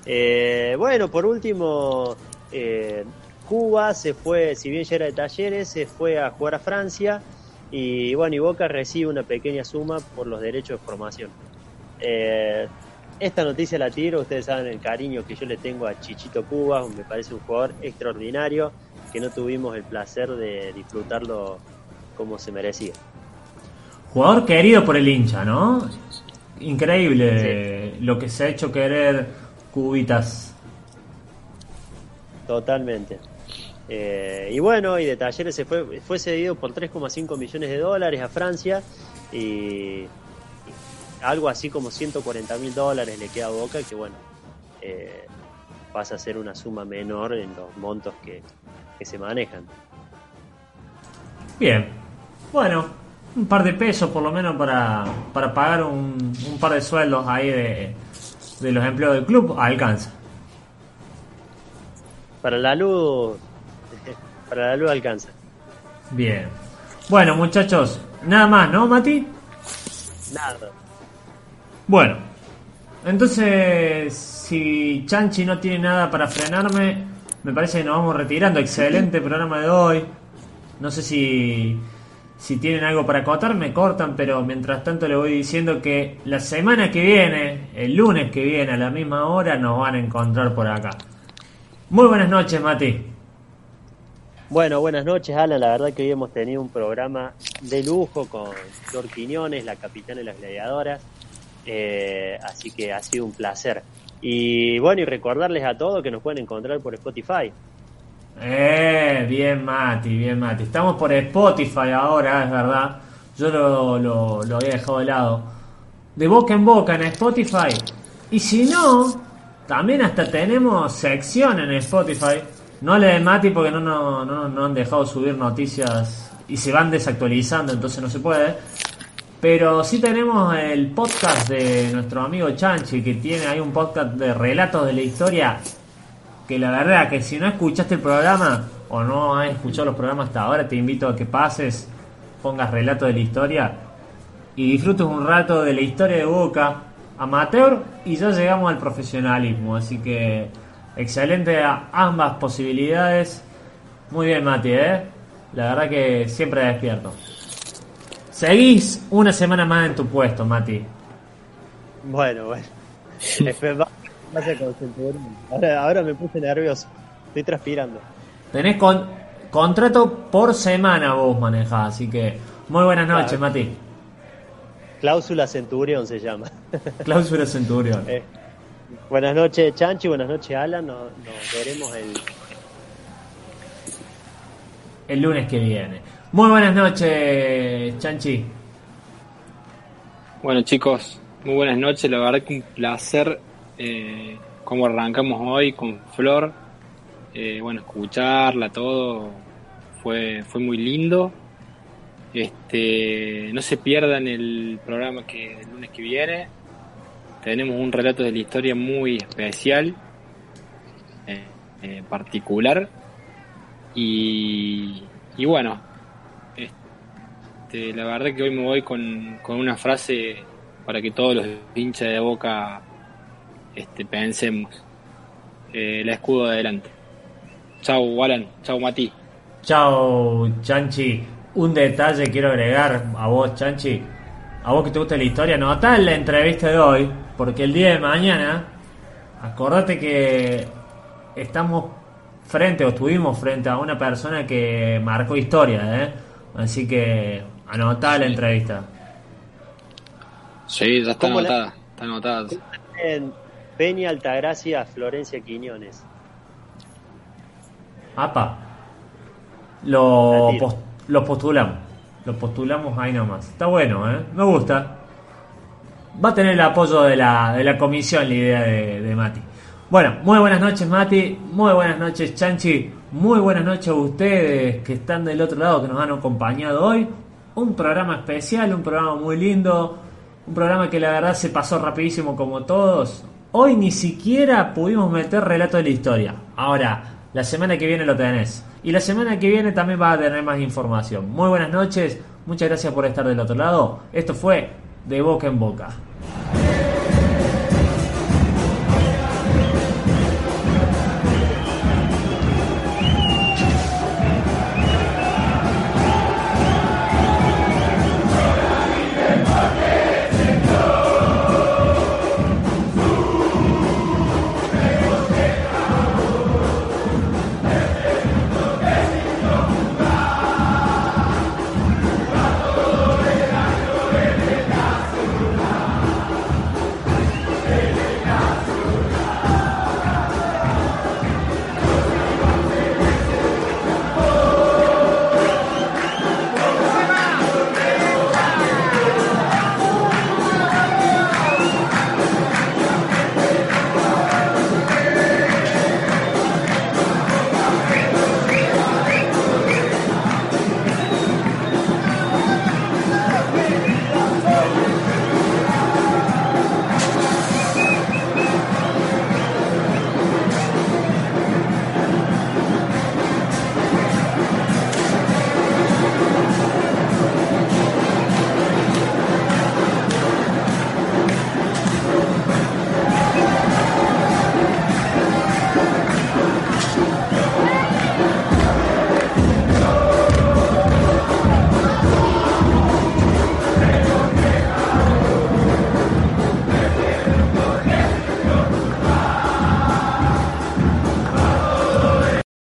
Eh, bueno, por último, eh, Cuba se fue, si bien ya era de talleres, se fue a jugar a Francia. Y bueno, y Boca recibe una pequeña suma por los derechos de formación. Eh, esta noticia la tiro, ustedes saben el cariño que yo le tengo a Chichito Cuba, me parece un jugador extraordinario que no tuvimos el placer de disfrutarlo como se merecía.
Jugador querido por el hincha, ¿no? Increíble lo que se ha hecho querer Cubitas.
Totalmente. Eh, y bueno, y de Talleres se fue, fue cedido por 3,5 millones de dólares a Francia y, algo así como 140 mil dólares le queda a Boca, que bueno, eh, pasa a ser una suma menor en los montos que, que se manejan.
Bien. Bueno, un par de pesos por lo menos para, para pagar un, un par de sueldos ahí de, de los empleados del club alcanza.
Para la luz, (laughs) para la luz alcanza.
Bien. Bueno, muchachos, nada más, ¿no, Mati?
Nada.
Bueno, entonces, si Chanchi no tiene nada para frenarme, me parece que nos vamos retirando. Excelente programa de hoy. No sé si, si tienen algo para acotar, me cortan, pero mientras tanto le voy diciendo que la semana que viene, el lunes que viene a la misma hora, nos van a encontrar por acá. Muy buenas noches, Mati.
Bueno, buenas noches, Alan. La verdad que hoy hemos tenido un programa de lujo con Flor Quiñones, la capitana de las gladiadoras. Eh, así que ha sido un placer. Y bueno, y recordarles a todos que nos pueden encontrar por Spotify.
Eh, bien Mati, bien Mati. Estamos por Spotify ahora, es verdad. Yo lo, lo, lo había dejado de lado. De boca en boca en Spotify. Y si no, también hasta tenemos sección en Spotify. No le de Mati porque no, no, no, no han dejado subir noticias y se van desactualizando, entonces no se puede. Pero sí tenemos el podcast de nuestro amigo Chanchi, que tiene ahí un podcast de relatos de la historia que la verdad que si no escuchaste el programa o no has escuchado los programas hasta ahora, te invito a que pases, pongas relato de la historia y disfrutes un rato de la historia de Boca amateur y ya llegamos al profesionalismo. Así que excelente a ambas posibilidades. Muy bien, Mati, ¿eh? La verdad que siempre despierto. Seguís una semana más en tu puesto, Mati.
Bueno, bueno. (laughs) Ahora, ahora me puse nervioso. Estoy transpirando.
Tenés, con, contrato por semana vos manejás, así que muy buenas noches,
Claro.
Mati.
Cláusula Centurión se llama.
Cláusula Centurión. (laughs)
Eh, buenas noches, Chanchi. Buenas noches, Alan. Nos, nos veremos el.
El lunes que viene. Muy buenas noches, Chanchi.
Bueno chicos, muy buenas noches, la verdad que un placer eh, como arrancamos hoy con Flor, Eh, bueno, escucharla todo fue, fue muy lindo. Este, no se pierdan el programa que el lunes que viene. Tenemos un relato de la historia muy especial, eh, eh, particular. Y, y bueno, este, la verdad que hoy me voy con, con una frase para que todos los hinchas de boca este, pensemos. Eh, el escudo de adelante. Chau, Alan. Chau, Mati.
Chao, Chanchi. Un detalle quiero agregar a vos, Chanchi. A vos que te gusta la historia, notá en la entrevista de hoy, porque el día de mañana, acordate que estamos frente o estuvimos frente a una persona que marcó historia, ¿eh? Así que anotá la entrevista.
Sí, ya está
¿Cómo la-
anotada. Está anotada.
En Peña Altagracia, Florencia Quiñones.
Apa. Lo,
La tiro.
pos- lo postulamos. Lo postulamos ahí nomás. Está bueno, ¿eh? Me gusta. Va a tener el apoyo de la, de la comisión la idea de, Mati. Bueno, muy buenas noches Mati, muy buenas noches Chanchi, muy buenas noches a ustedes que están del otro lado que nos han acompañado hoy. Un programa especial, un programa muy lindo, un programa que la verdad se pasó rapidísimo como todos. Hoy ni siquiera pudimos meter relato de la historia. Ahora, la semana que viene lo tenés. Y la semana que viene también va a tener más información. Muy buenas noches, muchas gracias por estar del otro lado. Esto fue De Boca en Boca.